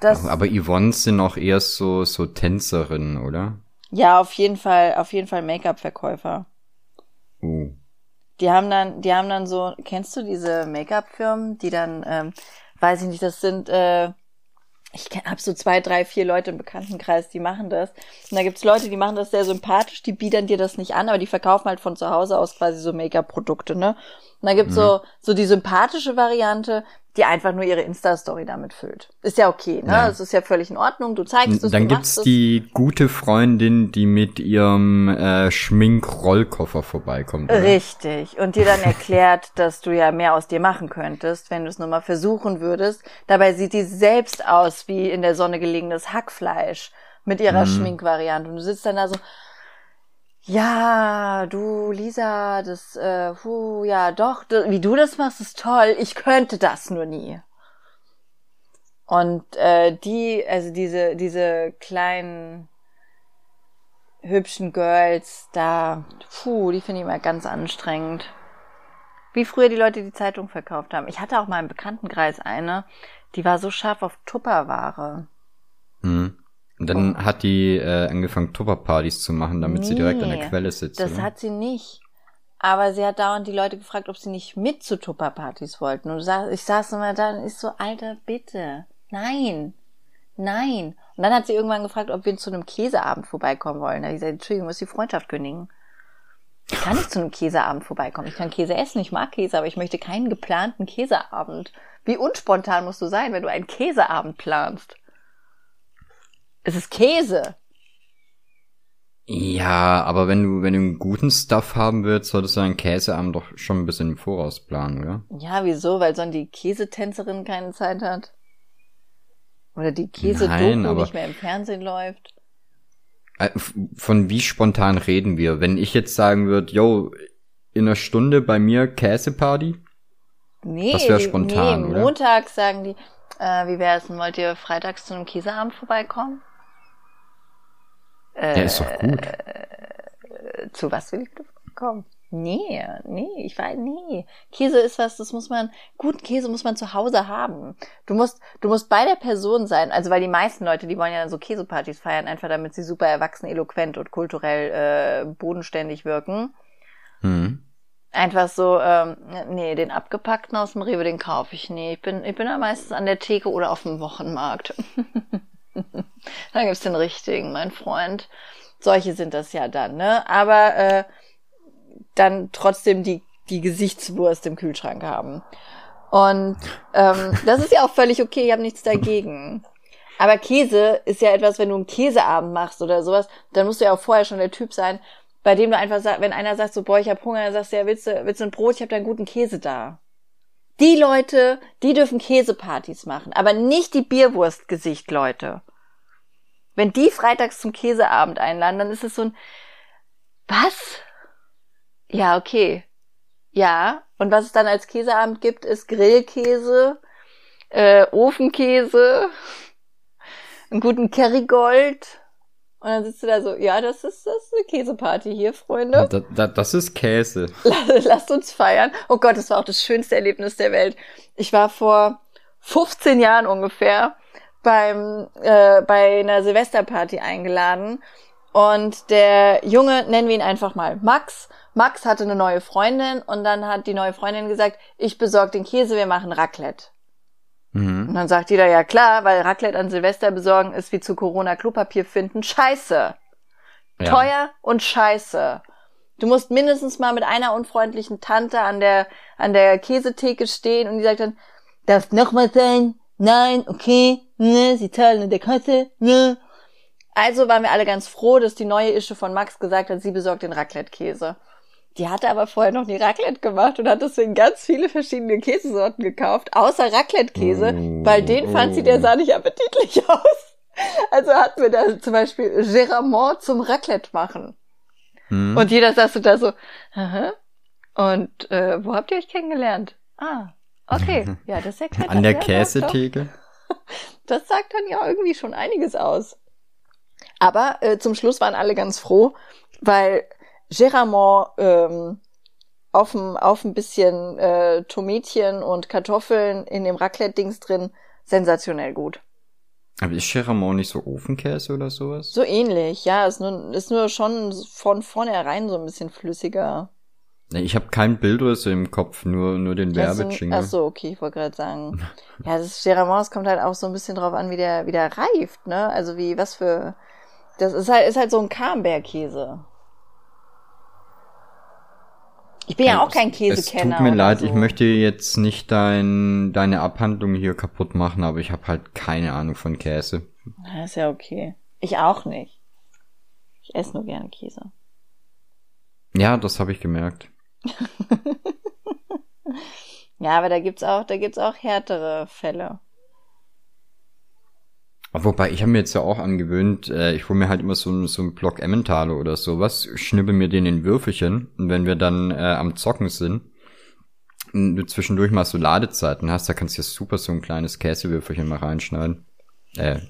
Das, Aber Yvonne sind auch eher so, so Tänzerinnen, oder? ja, auf jeden Fall, auf jeden Fall Make-up-Verkäufer. Uh. Die haben dann, die haben dann so, kennst du diese Make-up-Firmen, die dann, ähm, weiß ich nicht, das sind, äh, ich kenn, hab so zwei, drei, vier Leute im Bekanntenkreis, die machen das. Und da gibt's Leute, die machen das sehr sympathisch, die biedern dir das nicht an, aber die verkaufen halt von zu Hause aus quasi so Make-up-Produkte, ne? Und da gibt's so, so die sympathische Variante, die einfach nur ihre Insta-Story damit füllt. Ist ja okay, ne? Ja. Das ist ja völlig in Ordnung, du zeigst es, Dann gibt's es. die gute Freundin, die mit ihrem äh, Schminkrollkoffer vorbeikommt. Oder? Richtig. Und dir dann erklärt, dass du ja mehr aus dir machen könntest, wenn du es nur mal versuchen würdest. Dabei sieht die selbst aus wie in der Sonne gelegenes Hackfleisch mit ihrer Schminkvariante. Und du sitzt dann da so, ja, du, Lisa, das, äh, hu, ja, doch, wie du das machst, ist toll. Ich könnte das nur nie. Und äh, die, also diese, diese kleinen hübschen Girls, da, puh, die finde ich immer ganz anstrengend. Wie früher die Leute die Zeitung verkauft haben. Ich hatte auch mal im Bekanntenkreis eine, die war so scharf auf Tupperware. Hm. Und dann hat die äh, angefangen, Tupperpartys zu machen, damit sie direkt an der Nee, Quelle sitzt. Das oder? hat sie nicht. Aber sie hat dauernd die Leute gefragt, ob sie nicht mit zu Tupperpartys wollten. Und ich saß immer da und ich so, Alter, bitte. Nein. Nein. Und dann hat sie irgendwann gefragt, ob wir zu einem Käseabend vorbeikommen wollen. Da habe ich gesagt, Entschuldigung, muss die Freundschaft kündigen. Ich kann nicht zu einem Käseabend vorbeikommen. Ich kann Käse essen, ich mag Käse, aber ich möchte keinen geplanten Käseabend. Wie unspontan musst du sein, wenn du einen Käseabend planst? Es ist Käse. Ja, aber wenn du, wenn du einen guten Stuff haben willst, solltest du einen Käseabend doch schon ein bisschen im Voraus planen, oder? Ja, wieso? Weil sonst die Käsetänzerin keine Zeit hat? Oder die Käsedoku nicht mehr im Fernsehen läuft? Äh, Von wie spontan reden wir? Wenn ich jetzt sagen würde, yo, in einer Stunde bei mir Käseparty? Nee, Das wär die- spontan, nee, oder? montags sagen die, äh, wie wär's denn? Wollt ihr freitags zu einem Käseabend vorbeikommen? Ja, ist doch gut. Äh, Zu was will ich kommen? Nee, nee, ich weiß, nee. Käse ist was, das muss man, guten Käse muss man zu Hause haben. Du musst, du musst bei der Person sein, also weil die meisten Leute, die wollen ja dann so Käsepartys feiern, einfach damit sie super erwachsen, eloquent und kulturell äh, bodenständig wirken. Hm. Einfach so, ähm, nee, den abgepackten aus dem Rewe, den kaufe ich nie. Ich bin, ich bin ja meistens an der Theke oder auf dem Wochenmarkt. dann gibt's den richtigen, mein Freund. Solche sind das ja dann, ne? Aber äh, dann trotzdem die, die Gesichtswurst im Kühlschrank haben. Und ähm, das ist ja auch völlig okay, ich habe nichts dagegen. Aber Käse ist ja etwas, wenn du einen Käseabend machst oder sowas, dann musst du ja auch vorher schon der Typ sein, bei dem du einfach sagst, wenn einer sagt so, boah, ich hab Hunger, dann sagst du, ja, willst du, willst du ein Brot, ich hab da einen guten Käse da. Die Leute, die dürfen Käsepartys machen, aber nicht die Bierwurstgesicht-Leute. Wenn die freitags zum Käseabend einladen, dann ist es so ein, was? Ja, okay. Ja, und was es dann als Käseabend gibt, ist Grillkäse, äh, Ofenkäse, einen guten Kerrygold, und dann sitzt du da so, ja, das ist, das ist eine Käseparty hier, Freunde. Da, da, das ist Käse. Lasst uns feiern. Oh Gott, das war auch das schönste Erlebnis der Welt. Ich war vor 15 Jahren ungefähr beim äh, bei einer Silvesterparty eingeladen und der Junge, nennen wir ihn einfach mal Max. Max hatte eine neue Freundin und dann hat die neue Freundin gesagt, ich besorge den Käse, wir machen Raclette. Mhm. Und dann sagt jeder, ja klar, weil Raclette an Silvester besorgen ist wie zu Corona Klopapier finden. Scheiße. Ja. Teuer und scheiße. Du musst mindestens mal mit einer unfreundlichen Tante an der, an der Käsetheke stehen und die sagt dann, darf noch mal sein? Nein, okay, ne, sie zahlen in der Kasse, ne. Also waren wir alle ganz froh, dass die neue Ische von Max gesagt hat, sie besorgt den Raclette-Käse. Die hatte aber vorher noch nie Raclette gemacht und hat deswegen ganz viele verschiedene Käsesorten gekauft, außer Raclette-Käse, mm, weil den fand sie, der sah nicht appetitlich aus. Also hatten wir da zum Beispiel Géramont zum Raclette machen. Mm. Und jeder saß so da so, Aha. und äh, wo habt ihr euch kennengelernt? Ah, okay, ja, das erklärt An der Käsetheke? Das sagt dann ja irgendwie schon einiges aus. Aber äh, zum Schluss waren alle ganz froh, weil Geramont ähm, auf ein, auf ein bisschen äh, Tomätchen und Kartoffeln in dem Raclette-Dings drin. Sensationell gut. Aber ist Geramont nicht so Ofenkäse oder sowas? So ähnlich, ja. Ist nur, ist nur schon von vornherein so ein bisschen flüssiger. Ich habe kein Bild oder so im Kopf, nur, nur den ja, Werbejingle. Ach so, okay, ich wollte gerade sagen. ja, das es kommt halt auch so ein bisschen drauf an, wie der, wie der reift, ne? Also wie, was für, das ist halt, ist halt so ein Camembert-Käse. Ich bin ja auch kein Käsekenner. Es tut mir leid, so. ich möchte jetzt nicht dein, deine Abhandlung hier kaputt machen, aber ich habe halt keine Ahnung von Käse. Das ist ja okay. Ich auch nicht. Ich esse nur gerne Käse. Ja, das habe ich gemerkt. ja, aber da gibt's auch, da gibt's auch härtere Fälle. Wobei, ich habe mir jetzt ja auch angewöhnt, äh, ich hole mir halt immer so, so einen Block Emmentaler oder sowas, schnibbel mir den in Würfelchen und wenn wir dann äh, am Zocken sind, und du zwischendurch mal so Ladezeiten hast, da kannst du ja super so ein kleines Käsewürfelchen mal reinschneiden. Äh,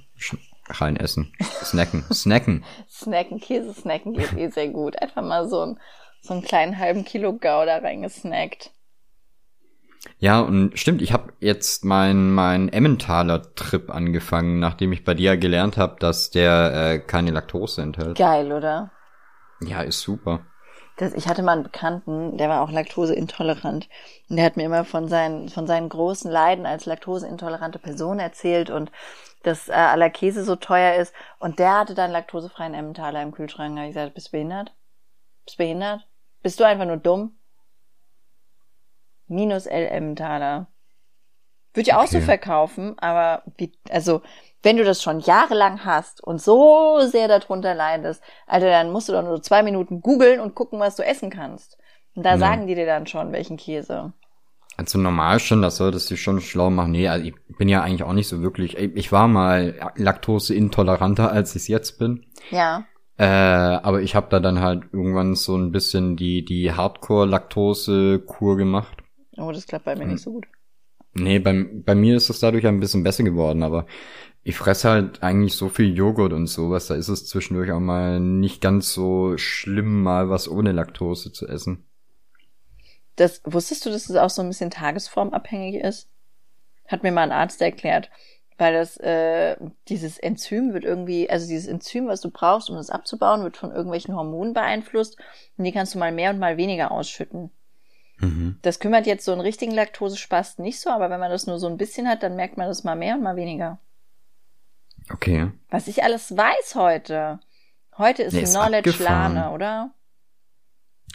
rein essen. Snacken. Snacken. snacken, Käsesnacken geht eh sehr gut. Einfach mal so, ein, so einen kleinen halben Kilo Gouda reingesnackt. Ja, und stimmt, ich habe jetzt mein mein Emmentaler Trip angefangen, nachdem ich bei dir gelernt habe, dass der äh, keine Laktose enthält. Geil, oder? Ja, ist super. Das, ich hatte mal einen Bekannten, der war auch laktoseintolerant. Und der hat mir immer von seinen, von seinen großen Leiden als laktoseintolerante Person erzählt und dass äh, aller Käse so teuer ist. Und der hatte dann laktosefreien Emmentaler im Kühlschrank. Da habe ich gesagt, bist du behindert? Bist du behindert? Bist du einfach nur dumm? minus LM Taler. Würde ich auch okay. so verkaufen, aber wie, also, wenn du das schon jahrelang hast und so sehr darunter leidest, Alter, dann musst du doch nur zwei Minuten googeln und gucken, was du essen kannst. Und da ja. sagen die dir dann schon, welchen Käse. Also normal schon, das solltest du schon schlau machen. Nee, also ich bin ja eigentlich auch nicht so wirklich. Ich war mal laktoseintoleranter, als ich es jetzt bin. Ja. Äh, aber ich habe da dann halt irgendwann so ein bisschen die die Hardcore-Laktose-Kur gemacht. Oh, das klappt bei mir nicht so gut. Nee, bei, bei mir ist es dadurch ein bisschen besser geworden, aber ich fresse halt eigentlich so viel Joghurt und sowas, da ist es zwischendurch auch mal nicht ganz so schlimm, mal was ohne Laktose zu essen. Das, wusstest du, dass es auch so ein bisschen tagesformabhängig ist? Hat mir mal ein Arzt erklärt. Weil das, äh, dieses Enzym wird irgendwie, also dieses Enzym, was du brauchst, um das abzubauen, wird von irgendwelchen Hormonen beeinflusst und die kannst du mal mehr und mal weniger ausschütten. Mhm. Das kümmert jetzt so einen richtigen Laktosespaß nicht so, aber wenn man das nur so ein bisschen hat, dann merkt man das mal mehr und mal weniger. Okay. Was ich alles weiß heute. Heute ist Nee, ist Knowledge abgefahren. Lane, oder?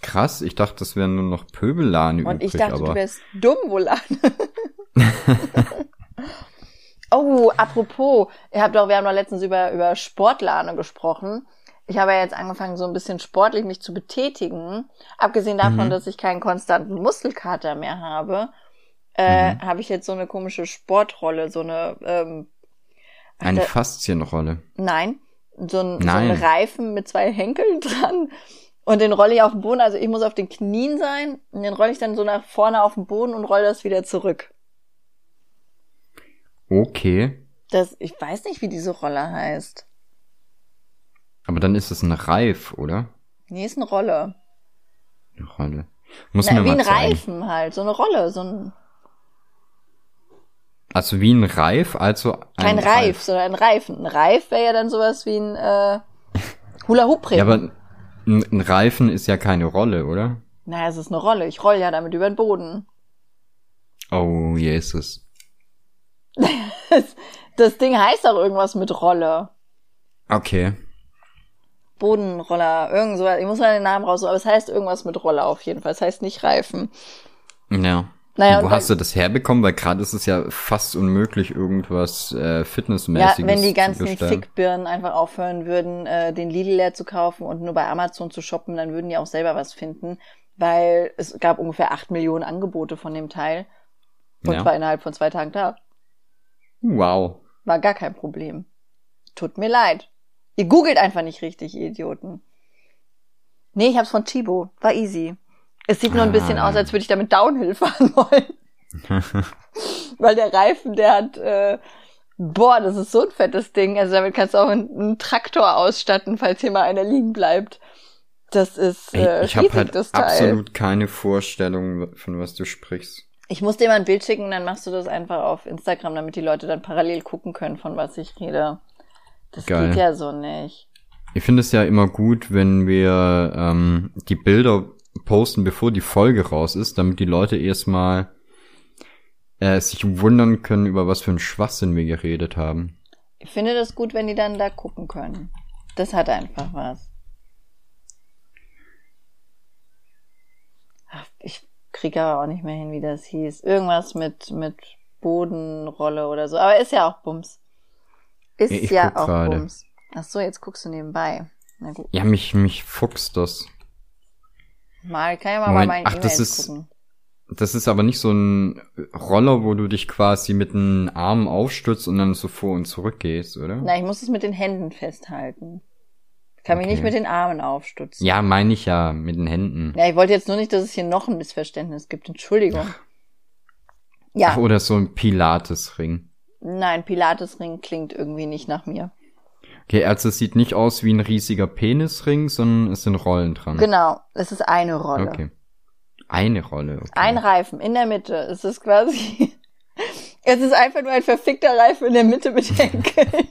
Krass, ich dachte, das wären nur noch Pöbellahn Und übrig, ich dachte, aber. du wärst dumm, Wolan. oh, apropos, ihr habt doch, wir haben doch letztens über, über Sportlane gesprochen. Ich habe ja jetzt angefangen, so ein bisschen sportlich mich zu betätigen. Abgesehen davon, Mhm. dass ich keinen konstanten Muskelkater mehr habe, äh, Mhm. habe ich jetzt so eine komische Sportrolle, so eine, ähm, Eine Faszienrolle. Nein, so ein, so Nein. ein Reifen mit zwei Henkeln dran. Und den rolle ich auf den Boden. Also ich muss auf den Knien sein. Und den rolle ich dann so nach vorne auf den Boden und rolle das wieder zurück. Okay. Das, ich weiß nicht, wie diese Rolle heißt. Aber dann ist es ein Reif, oder? Nee, ist eine Rolle. Eine Rolle. Muss Na, mir wie mal ein zeigen. Reifen halt. So eine Rolle. So ein, Also wie ein Reif, also ein kein Reif, sondern ein Reifen. Ein Reif wäre ja dann sowas wie ein äh, Hula-Hoop-Ring. Ja, aber ein, ein Reifen ist ja keine Rolle, oder? naja, es ist eine Rolle. Ich roll ja damit über den Boden. Oh, Jesus. Das, Ding heißt auch irgendwas mit Rolle. Okay. Bodenroller, irgend sowas. Ich muss mal den Namen raus, aber es heißt irgendwas mit Roller auf jeden Fall. Es heißt nicht Reifen. Ja. Naja, Wo hast du das herbekommen? Weil gerade ist es ja fast unmöglich, irgendwas äh, Ja, Fitnessmäßiges wenn die zu ganzen. Fickbirnen einfach aufhören würden, äh, den Lidl leer zu kaufen und nur bei Amazon zu shoppen, dann würden die auch selber was finden, weil es gab ungefähr acht Millionen Angebote von dem Teil und Ja. war innerhalb von zwei Tagen da. Wow. War gar kein Problem. Tut mir leid. Ihr googelt einfach nicht richtig, ihr Idioten. Nee, ich hab's von Chibo. War easy. Es sieht nur ein bisschen Ah. aus, als würde ich damit Downhill fahren wollen. Weil der Reifen, der hat, äh, boah, das ist so ein fettes Ding. Also damit kannst du auch einen, einen Traktor ausstatten, falls hier mal einer liegen bleibt. Das ist Ey, äh, ich habe riesig, halt das Teil. absolut keine Vorstellung, von was du sprichst. Ich muss dir mal ein Bild schicken dann machst du das einfach auf Instagram, damit die Leute dann parallel gucken können, von was ich rede. Das Geil. geht ja so nicht. Ich finde es ja immer gut, wenn wir ähm, die Bilder posten, bevor die Folge raus ist, damit die Leute erstmal äh, sich wundern können, über was für einen Schwachsinn wir geredet haben. Ich finde das gut, wenn die dann da gucken können. Das hat einfach was. Ach, ich kriege aber auch nicht mehr hin, wie das hieß. Irgendwas mit, mit Bodenrolle oder so. Aber ist ja auch Bums. Ist Ich ja auch gerade. Bums. Ach so, jetzt guckst du nebenbei. Na gut. Ja, mich, mich fuchst das. Mal, kann ja mal Moment, bei meinen ach, das E-Mails ist- gucken. Das ist aber nicht so ein Roller, wo du dich quasi mit den Armen aufstützt und dann so vor und zurück gehst, oder? Na, ich muss es mit den Händen festhalten. Ich kann mich Okay. nicht mit den Armen aufstützen. Ja, meine ich ja, mit den Händen. Ja, ich wollte jetzt nur nicht, dass es hier noch ein Missverständnis gibt. Entschuldigung. Ja, Ach, oder so ein Pilates-Ring. nein, Pilatesring klingt irgendwie nicht nach mir. Okay, also es sieht nicht aus wie ein riesiger Penisring, sondern es sind Rollen dran. Genau, es ist eine Rolle. Okay. Eine Rolle, okay. Ein Reifen in der Mitte. Es ist quasi. Es ist einfach nur ein verfickter Reifen in der Mitte mit Henkeln.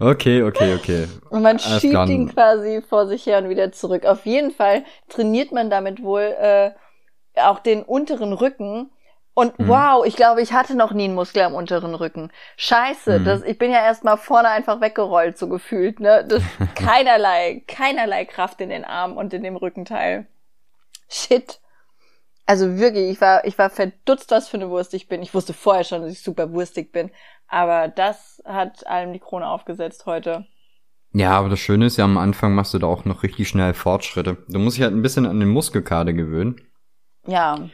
Okay, okay, okay. Und man Alles schiebt klar. ihn quasi vor sich her und wieder zurück. Auf jeden Fall trainiert man damit wohl äh, auch den unteren Rücken. Und Mhm. wow, ich glaube, ich hatte noch nie einen Muskel am unteren Rücken. Scheiße, Mhm. das, ich bin ja erstmal vorne einfach weggerollt, so gefühlt. Ne? Das keinerlei, keinerlei Kraft in den Armen und in dem Rückenteil. Shit. Also wirklich, ich war, ich war verdutzt, was für eine Wurst ich bin. Ich wusste vorher schon, dass ich super wurstig bin. Aber das hat allem die Krone aufgesetzt heute. Ja, aber das Schöne ist ja, am Anfang machst du da auch noch richtig schnell Fortschritte. Du musst dich halt ein bisschen an den Muskelkater gewöhnen. Ja,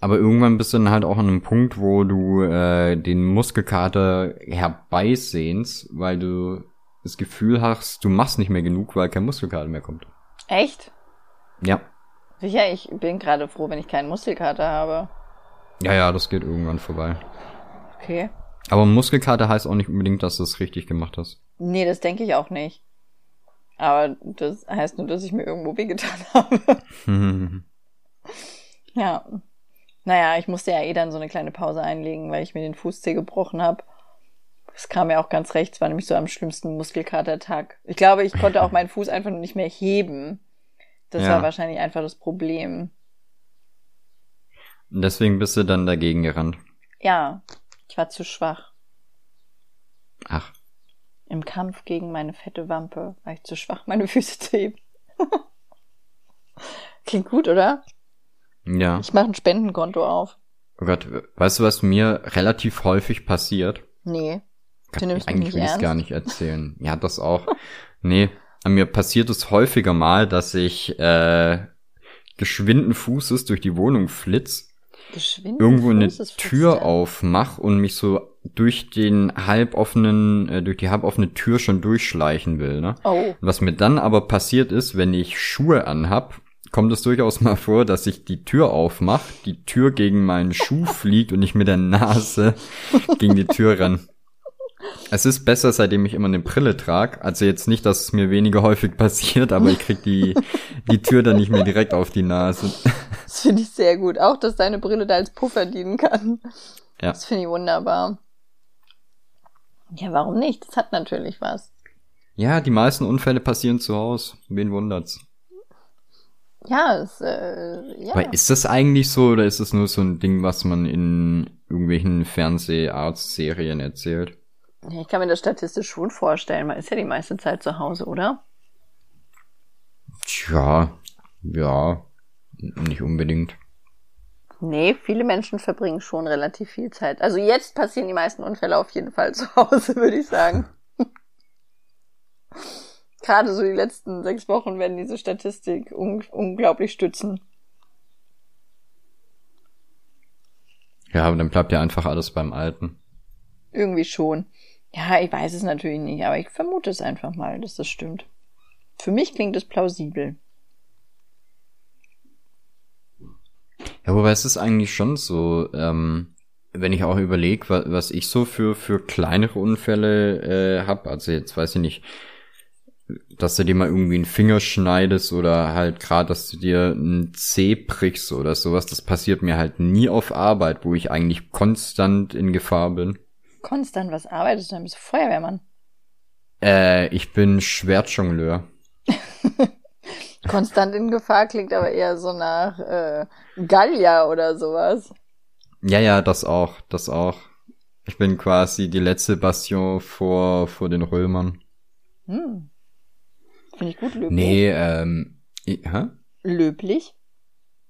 Aber irgendwann bist du dann halt auch an einem Punkt, wo du äh, den Muskelkater herbeisehnst, weil du das Gefühl hast, du machst nicht mehr genug, weil kein Muskelkater mehr kommt. echt? Ja. Sicher, ich bin gerade froh, wenn ich keinen Muskelkater habe. Ja, ja, das geht irgendwann vorbei. Okay. Aber Muskelkater heißt auch nicht unbedingt, dass du es richtig gemacht hast. Nee, das denke ich auch nicht. Aber das heißt nur, dass ich mir irgendwo wehgetan habe. ja. Naja, ich musste ja eh dann so eine kleine Pause einlegen, weil ich mir den Fußzeh gebrochen habe. Das kam mir auch ganz recht. Es war nämlich so am schlimmsten Muskelkatertag. Ich glaube, ich konnte auch meinen Fuß einfach nur nicht mehr heben. Das Ja. war wahrscheinlich einfach das Problem. Und deswegen bist du dann dagegen gerannt. Ja, ich war zu schwach. Ach. Im Kampf gegen meine fette Wampe war ich zu schwach, meine Füße zu heben. Klingt gut, oder? Ja. Ich mache ein Spendenkonto auf. Oh Gott, weißt du, was mir relativ häufig passiert? Nee. Gott, Du nimmst eigentlich nicht will ich es gar nicht erzählen. Ja, das auch. nee, mir passiert es häufiger mal, dass ich äh, geschwinden Fußes durch die Wohnung flitz, Geschwind. irgendwo eine Fußes Tür flüstern. aufmach und mich so durch den halboffenen, äh, durch die halboffene Tür schon durchschleichen will. Ne? Oh. Was mir dann aber passiert ist, wenn ich Schuhe anhab, kommt es durchaus mal vor, dass ich die Tür aufmach, die Tür gegen meinen Schuh fliegt und ich mit der Nase gegen die Tür renn. Es ist besser, seitdem ich immer eine Brille trage. Also jetzt nicht, dass es mir weniger häufig passiert, aber ich krieg die, die Tür dann nicht mehr direkt auf die Nase. Das finde ich sehr gut. Auch, dass deine Brille da als Puffer dienen kann. Ja. Das finde ich wunderbar. Ja, warum nicht? Das hat natürlich was. Ja, die meisten Unfälle passieren zu Hause. Wen wundert's? Ja, es, äh, ja. Aber ist das eigentlich so oder ist es nur so ein Ding, was man in irgendwelchen Fernseharztserien erzählt? Ich kann mir das statistisch schon vorstellen. Man ist ja die meiste Zeit zu Hause, oder? Tja, ja, nicht unbedingt. Nee, viele Menschen verbringen schon relativ viel Zeit. Also jetzt passieren die meisten Unfälle auf jeden Fall zu Hause, würde ich sagen. Gerade so die letzten sechs Wochen werden diese Statistik un unglaublich stützen. Ja, aber dann bleibt ja einfach alles beim Alten. Irgendwie schon. Ja, ich weiß es natürlich nicht, aber ich vermute es einfach mal, dass das stimmt. Für mich klingt es plausibel. Ja, wobei es ist eigentlich schon so, ähm, wenn ich auch überlege, was, was ich so für, für kleinere Unfälle äh, hab, also jetzt weiß ich nicht, dass du dir mal irgendwie einen Finger schneidest oder halt gerade, dass du dir einen Zeh brichst oder sowas, das passiert mir halt nie auf Arbeit, wo ich eigentlich konstant in Gefahr bin. Konstant, was arbeitest du? Dann bist du Feuerwehrmann. Äh, ich bin Schwertjongleur. Konstant in Gefahr klingt aber eher so nach äh, Gallier oder sowas. Ja, ja, das auch, das auch. Ich bin quasi die letzte Bastion vor, vor den Römern. Hm. Finde ich gut löblich. Nee, ähm, i- hä? Löblich?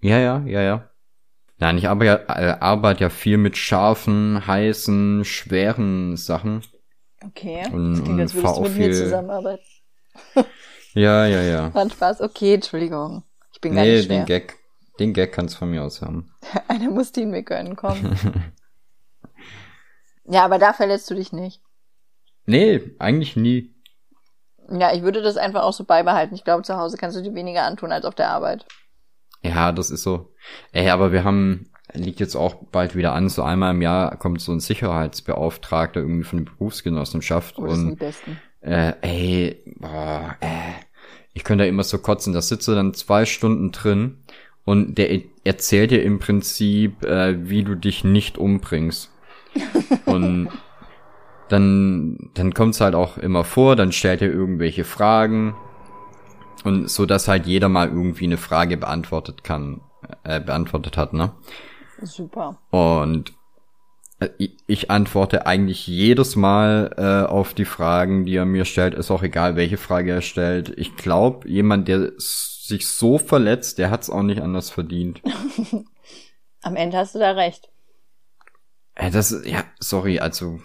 Ja, ja, ja, ja. Nein, ich arbeite ja, äh, arbeite ja viel mit scharfen, heißen, schweren Sachen. Okay. Und- das klingt, als würdest du auch mit mir viel- zusammenarbeiten. Ja, ja, ja. War Spaß. Okay, Entschuldigung. Ich bin gar Nee, nicht schwer. den Gag, den Gag kannst von mir aus haben. Einer muss den mir gönnen, komm. ja, aber da verletzt du dich nicht. Nee, eigentlich nie. Ja, ich würde das einfach auch so beibehalten. Ich glaube, zu Hause kannst du dir weniger antun als auf der Arbeit. Ja, das ist so. Ey, aber wir haben, liegt jetzt auch bald wieder an, so einmal im Jahr kommt so ein Sicherheitsbeauftragter irgendwie von der Berufsgenossenschaft Oh, das sind die und Besten. äh, ey, boah, äh, ich könnte da immer so kotzen, da sitze dann zwei Stunden drin und der e- erzählt dir im Prinzip, äh, wie du dich nicht umbringst. und dann, dann kommt's halt auch immer vor, dann stellt er irgendwelche Fragen und so, dass halt jeder mal irgendwie eine Frage beantwortet kann, äh, beantwortet hat, ne? Super. Und äh, ich- antworte eigentlich jedes Mal äh, auf die Fragen, die er mir stellt. Ist auch egal, welche Frage er stellt. Ich glaube, jemand, der sich so verletzt, der hat's auch nicht anders verdient. Am Ende hast du da recht. Äh, das, ja, sorry, also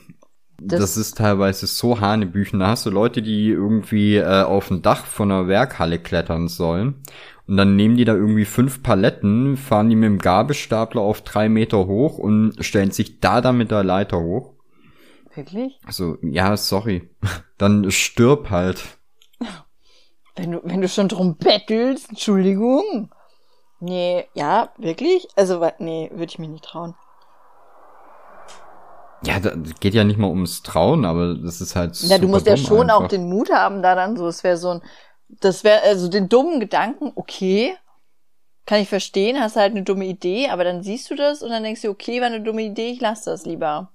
Das- das, ist teilweise so Hanebüchen. Da hast du Leute, die irgendwie äh, auf ein Dach von einer Werkhalle klettern sollen. Und dann nehmen die da irgendwie fünf Paletten, fahren die mit dem Gabelstapler auf drei Meter hoch und stellen sich da dann mit der Leiter hoch. Wirklich? Also, ja, sorry. Dann stirb halt. Wenn du, wenn du schon drum bettelst, Entschuldigung. Nee, ja, wirklich? Also, nee, würde ich mich nicht trauen. Ja, da geht ja nicht mal ums Trauen, aber das ist halt Ja, du musst ja schon einfach. auch den Mut haben, da dann so, es wäre so ein, das wäre, also den dummen Gedanken, okay, kann ich verstehen, hast halt eine dumme Idee, aber dann siehst du das und dann denkst du, okay, war eine dumme Idee, ich lass das lieber.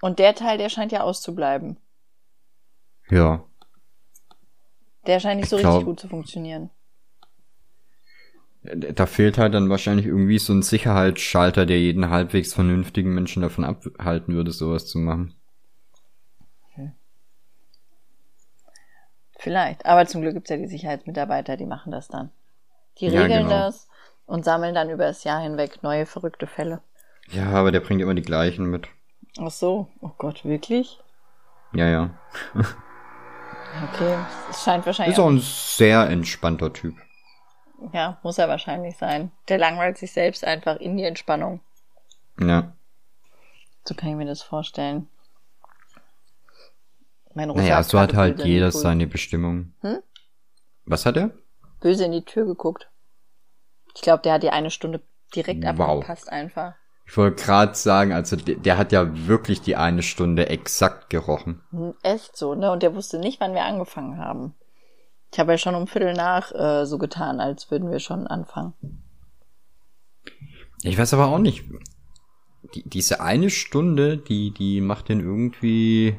Und der Teil, der scheint ja auszubleiben. Ja. Der scheint nicht so Ich richtig glaub- gut zu funktionieren. Da fehlt halt dann wahrscheinlich irgendwie so ein Sicherheitsschalter, der jeden halbwegs vernünftigen Menschen davon abhalten würde, sowas zu machen. Vielleicht. Aber zum Glück gibt's ja die Sicherheitsmitarbeiter, die machen das dann. Die Ja, regeln genau. das und sammeln dann über das Jahr hinweg neue verrückte Fälle. Ja, aber der bringt immer die gleichen mit. Ach so. Oh Gott, wirklich? Ja, ja. Okay. Es scheint wahrscheinlich Ist auch ein sehr entspannter Typ. Ja, muss er wahrscheinlich sein. Der langweilt sich selbst einfach in die Entspannung. Ja. So kann ich mir das vorstellen. Mein Russe Naja, so hat halt jeder seine Bestimmung. Hm? Was hat er? Böse in die Tür geguckt. Ich glaube, der hat die eine Stunde direkt Wow. abgepasst einfach. Ich wollte gerade sagen, also der, der hat ja wirklich die eine Stunde exakt gerochen. Hm, Echt so, ne? Und der wusste nicht, wann wir angefangen haben. Ich habe ja schon um Viertel nach äh, so getan, als würden wir schon anfangen. Ich weiß aber auch nicht. Die, diese eine Stunde, die, die macht den irgendwie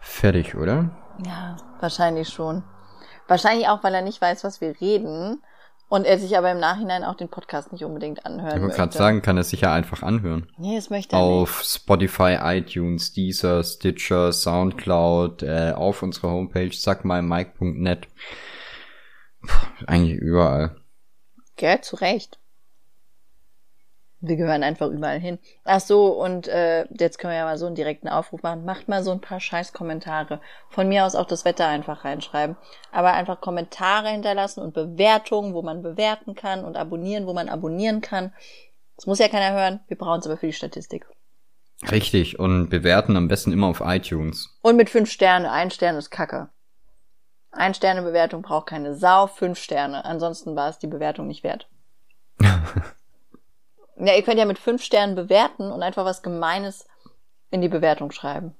fertig, oder? Ja, wahrscheinlich schon. Wahrscheinlich auch, weil er nicht weiß, was wir reden und er sich aber im Nachhinein auch den Podcast nicht unbedingt anhören Ich wollte gerade sagen, kann er sich ja einfach anhören. Nee, das möchte er nicht. Auf Spotify, iTunes, Deezer, Stitcher, Soundcloud, äh, auf unserer Homepage sagmalmike.net. Puh, Eigentlich überall. Gell, zu Recht. Wir gehören einfach überall hin. Ach so, und äh, jetzt können wir ja mal so einen direkten Aufruf machen. Macht mal so ein paar Scheiß-Kommentare. Von mir aus auch das Wetter einfach reinschreiben. Aber einfach Kommentare hinterlassen und Bewertungen, wo man bewerten kann und abonnieren, wo man abonnieren kann. Das muss ja keiner hören. Wir brauchen es aber für die Statistik. Richtig. Und bewerten am besten immer auf iTunes. Und mit fünf Sterne. Ein Stern ist Kacke. Ein Sterne Bewertung braucht keine Sau. Fünf Sterne. Ansonsten war es die Bewertung nicht wert. Ja, ihr könnt ja mit fünf Sternen bewerten und einfach was Gemeines in die Bewertung schreiben.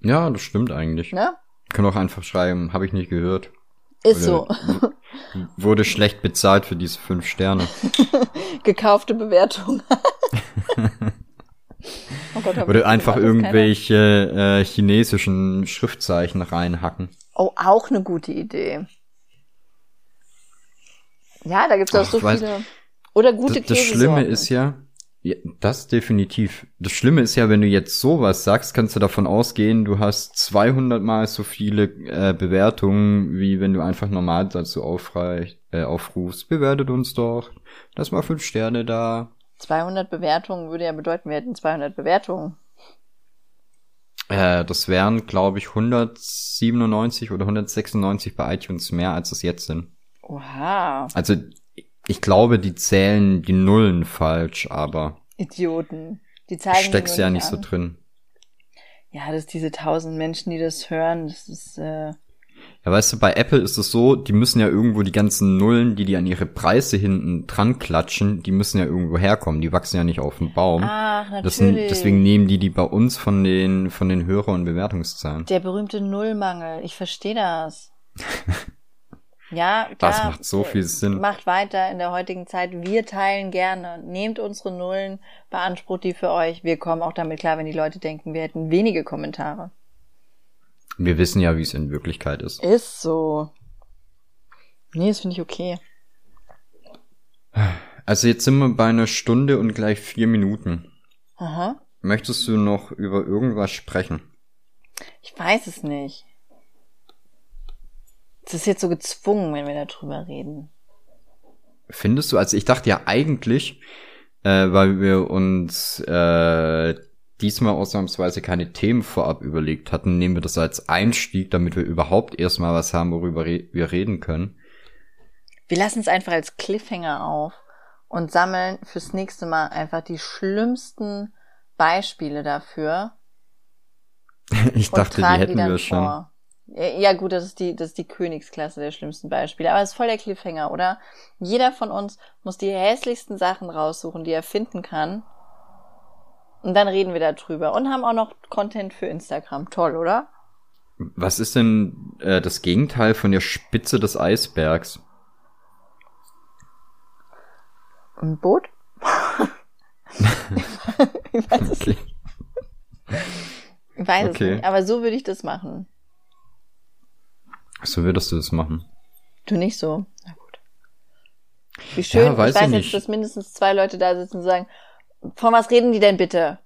Ja, das stimmt eigentlich. Ne? Können auch einfach schreiben, habe ich nicht gehört. Ist Oder- so. Wurde schlecht bezahlt für diese fünf Sterne. Gekaufte Bewertung. oh Gott, hab Oder einfach irgendwelche äh, chinesischen Schriftzeichen reinhacken. Oh, auch eine gute Idee. Ja, da gibt's auch Ach, so weiß- viele. Oder gute Das, das. Schlimme ist ja, ja, das definitiv. Das Schlimme ist ja, wenn du jetzt sowas sagst, kannst du davon ausgehen, du hast 200 mal so viele äh, Bewertungen, wie wenn du einfach normal dazu aufreich, äh, aufrufst. Bewertet uns doch. Lass mal fünf Sterne da. 200 Bewertungen würde ja bedeuten, wir hätten 200 Bewertungen. Äh, das wären, glaube ich, 197 oder 196 bei iTunes mehr, als es jetzt sind. Oha, Also ich glaube, die zählen die Nullen falsch, aber Idioten. Die ich zeigen die steck's ja nicht nicht so an. drin. Ja, dass diese tausend Menschen, die das hören, das ist, äh, Ja, weißt du, bei Apple ist es so, die müssen ja irgendwo die ganzen Nullen, die die an ihre Preise hinten dran klatschen, die müssen ja irgendwo herkommen. Die wachsen ja nicht auf dem Baum. ach, Das, natürlich. deswegen nehmen die die bei uns von den von den Hörer- und Bewertungszahlen. Der berühmte Nullmangel. Ich verstehe das. Ja, klar. Das macht so viel Sinn. Macht weiter in der heutigen Zeit. Wir teilen gerne. Nehmt unsere Nullen, beansprucht die für euch. Wir kommen auch damit klar, wenn die Leute denken, wir hätten wenige Kommentare. Wir wissen ja, wie es in Wirklichkeit ist. Ist so. Nee, das finde ich okay. Also jetzt sind wir bei einer Stunde und gleich vier Minuten. Aha. Möchtest du noch über irgendwas sprechen? Ich weiß es nicht. Es ist jetzt so gezwungen, wenn wir darüber reden. Findest du? Also ich dachte ja eigentlich, äh, weil wir uns äh, diesmal ausnahmsweise keine Themen vorab überlegt hatten, nehmen wir das als Einstieg, damit wir überhaupt erstmal was haben, worüber re wir reden können. Wir lassen es einfach als Cliffhanger auf und sammeln fürs nächste Mal einfach die schlimmsten Beispiele dafür Ich dachte, die hätten dann wir schon. vor. Ja, ja, gut, das ist die, das ist die Königsklasse der schlimmsten Beispiele. Aber es ist voll der Cliffhanger, oder? Jeder von uns muss die hässlichsten Sachen raussuchen, die er finden kann. Und dann reden wir darüber und haben auch noch Content für Instagram. Toll, oder? Was ist denn äh, das Gegenteil von der Spitze des Eisbergs? Ein Boot? ich weiß es Okay. nicht. Ich weiß Okay. es nicht. Aber so würde ich das machen. So würdest du das machen. Du nicht so? Na gut. Wie schön, Ja, weiß ich weiß ich jetzt, dass mindestens zwei Leute da sitzen und sagen, von was reden die denn bitte?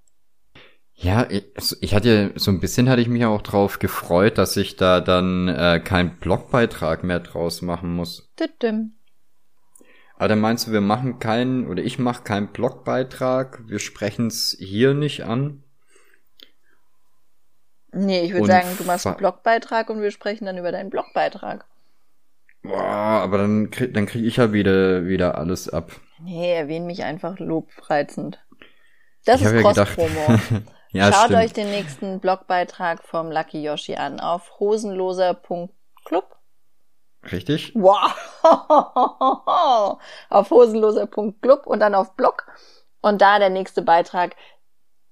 Ja, ich, ich hatte so ein bisschen hatte ich mich auch drauf gefreut, dass ich da dann äh, keinen Blogbeitrag mehr draus machen muss. Tütüm. Aber dann meinst du, wir machen keinen oder ich mache keinen Blogbeitrag, wir sprechen es hier nicht an? Nee, ich würde sagen, du machst einen Blogbeitrag und wir sprechen dann über deinen Blogbeitrag. Boah, aber dann krieg, dann krieg ich ja wieder wieder alles ab. Nee, erwähn mich einfach lobreizend. Das ich ist. Cross-Promo. ja, Schaut stimmt. euch den nächsten Blogbeitrag vom Lucky Yoshi an auf hosenloser.club. Richtig? Wow! auf hosenloser.club und dann auf Blog. Und da der nächste Beitrag,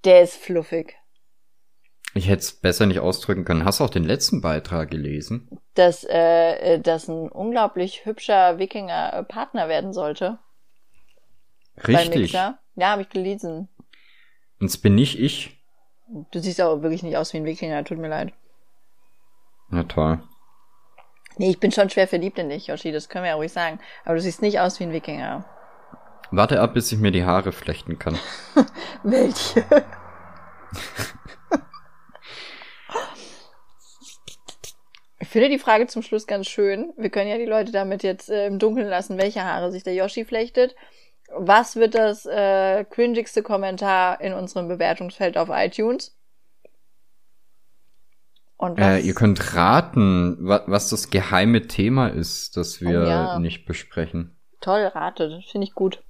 der ist fluffig. Ich hätte es besser nicht ausdrücken können. Hast du auch den letzten Beitrag gelesen? Dass, äh, dass ein unglaublich hübscher Wikinger äh, Partner werden sollte. Bei Richtig. Mixer. Ja, habe ich gelesen. Und es bin nicht ich. Du siehst auch wirklich nicht aus wie ein Wikinger, tut mir leid. Na toll. Nee, ich bin schon schwer verliebt in dich, Yoshi, das können wir ja ruhig sagen. Aber du siehst nicht aus wie ein Wikinger. Warte ab, bis ich mir die Haare flechten kann. Welche? Ich finde die Frage zum Schluss ganz schön. Wir können ja die Leute damit jetzt äh, im Dunkeln lassen, welche Haare sich der Yoshi flechtet. Was wird das äh, cringigste Kommentar in unserem Bewertungsfeld auf iTunes? Und was? Äh, ihr könnt raten, wa was das geheime Thema ist, das wir Oh ja. nicht besprechen. Toll, rate, das finde ich gut.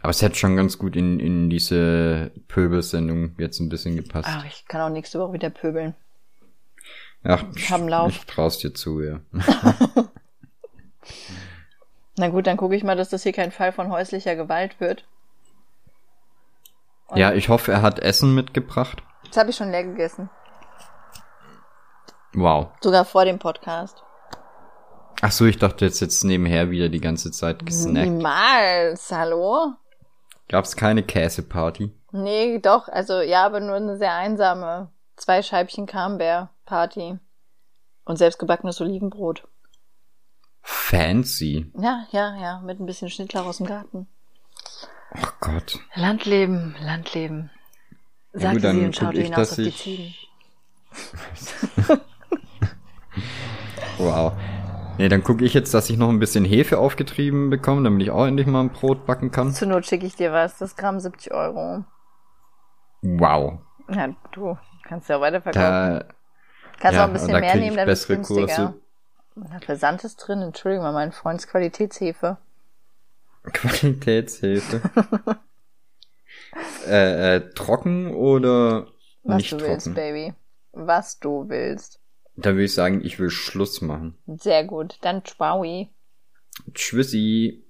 Aber es hätte schon ganz gut in, in diese Pöbelsendung jetzt ein bisschen gepasst. Ach, ich kann auch nächste Woche wieder pöbeln. Ach, ich Lauf. ich traust dir zu, ja. Na gut, dann gucke ich mal, dass das hier kein Fall von häuslicher Gewalt wird. Und ja, ich hoffe, er hat Essen mitgebracht. Das habe ich schon leer gegessen. Wow. Sogar vor dem Podcast. Ach so, ich dachte jetzt jetzt nebenher wieder die ganze Zeit gesnackt. Niemals, hallo? Gab's keine Käseparty? Nee, doch, also ja, aber nur eine sehr einsame. Zwei Scheibchen Camembert-Party. Und selbstgebackenes Olivenbrot. Fancy. Ja, ja, ja, mit ein bisschen Schnittlauch aus dem Garten. Oh Gott. Landleben, Landleben. Ja Sagte dann sie und schaute ich, hinaus auf die ich- Ziegen. Wow. Nee, dann gucke ich jetzt, dass ich noch ein bisschen Hefe aufgetrieben bekomme, damit ich auch endlich mal ein Brot backen kann. Zur Not schicke ich dir was. Das Gramm 70 Euro. Wow. Ja, du kannst ja weiterverkaufen. Da, kannst ja, auch ein bisschen mehr nehmen, wird's bessere günstiger. Kurse. Da Versand ist drin. Entschuldigung, mal, mein Freunds Qualitätshefe. Qualitätshilfe. äh, äh, trocken oder Was nicht du trocken? willst, Baby. Was du willst. Da würde ich sagen, ich will Schluss machen. Sehr gut. Dann Tschwaui. Tschüssi.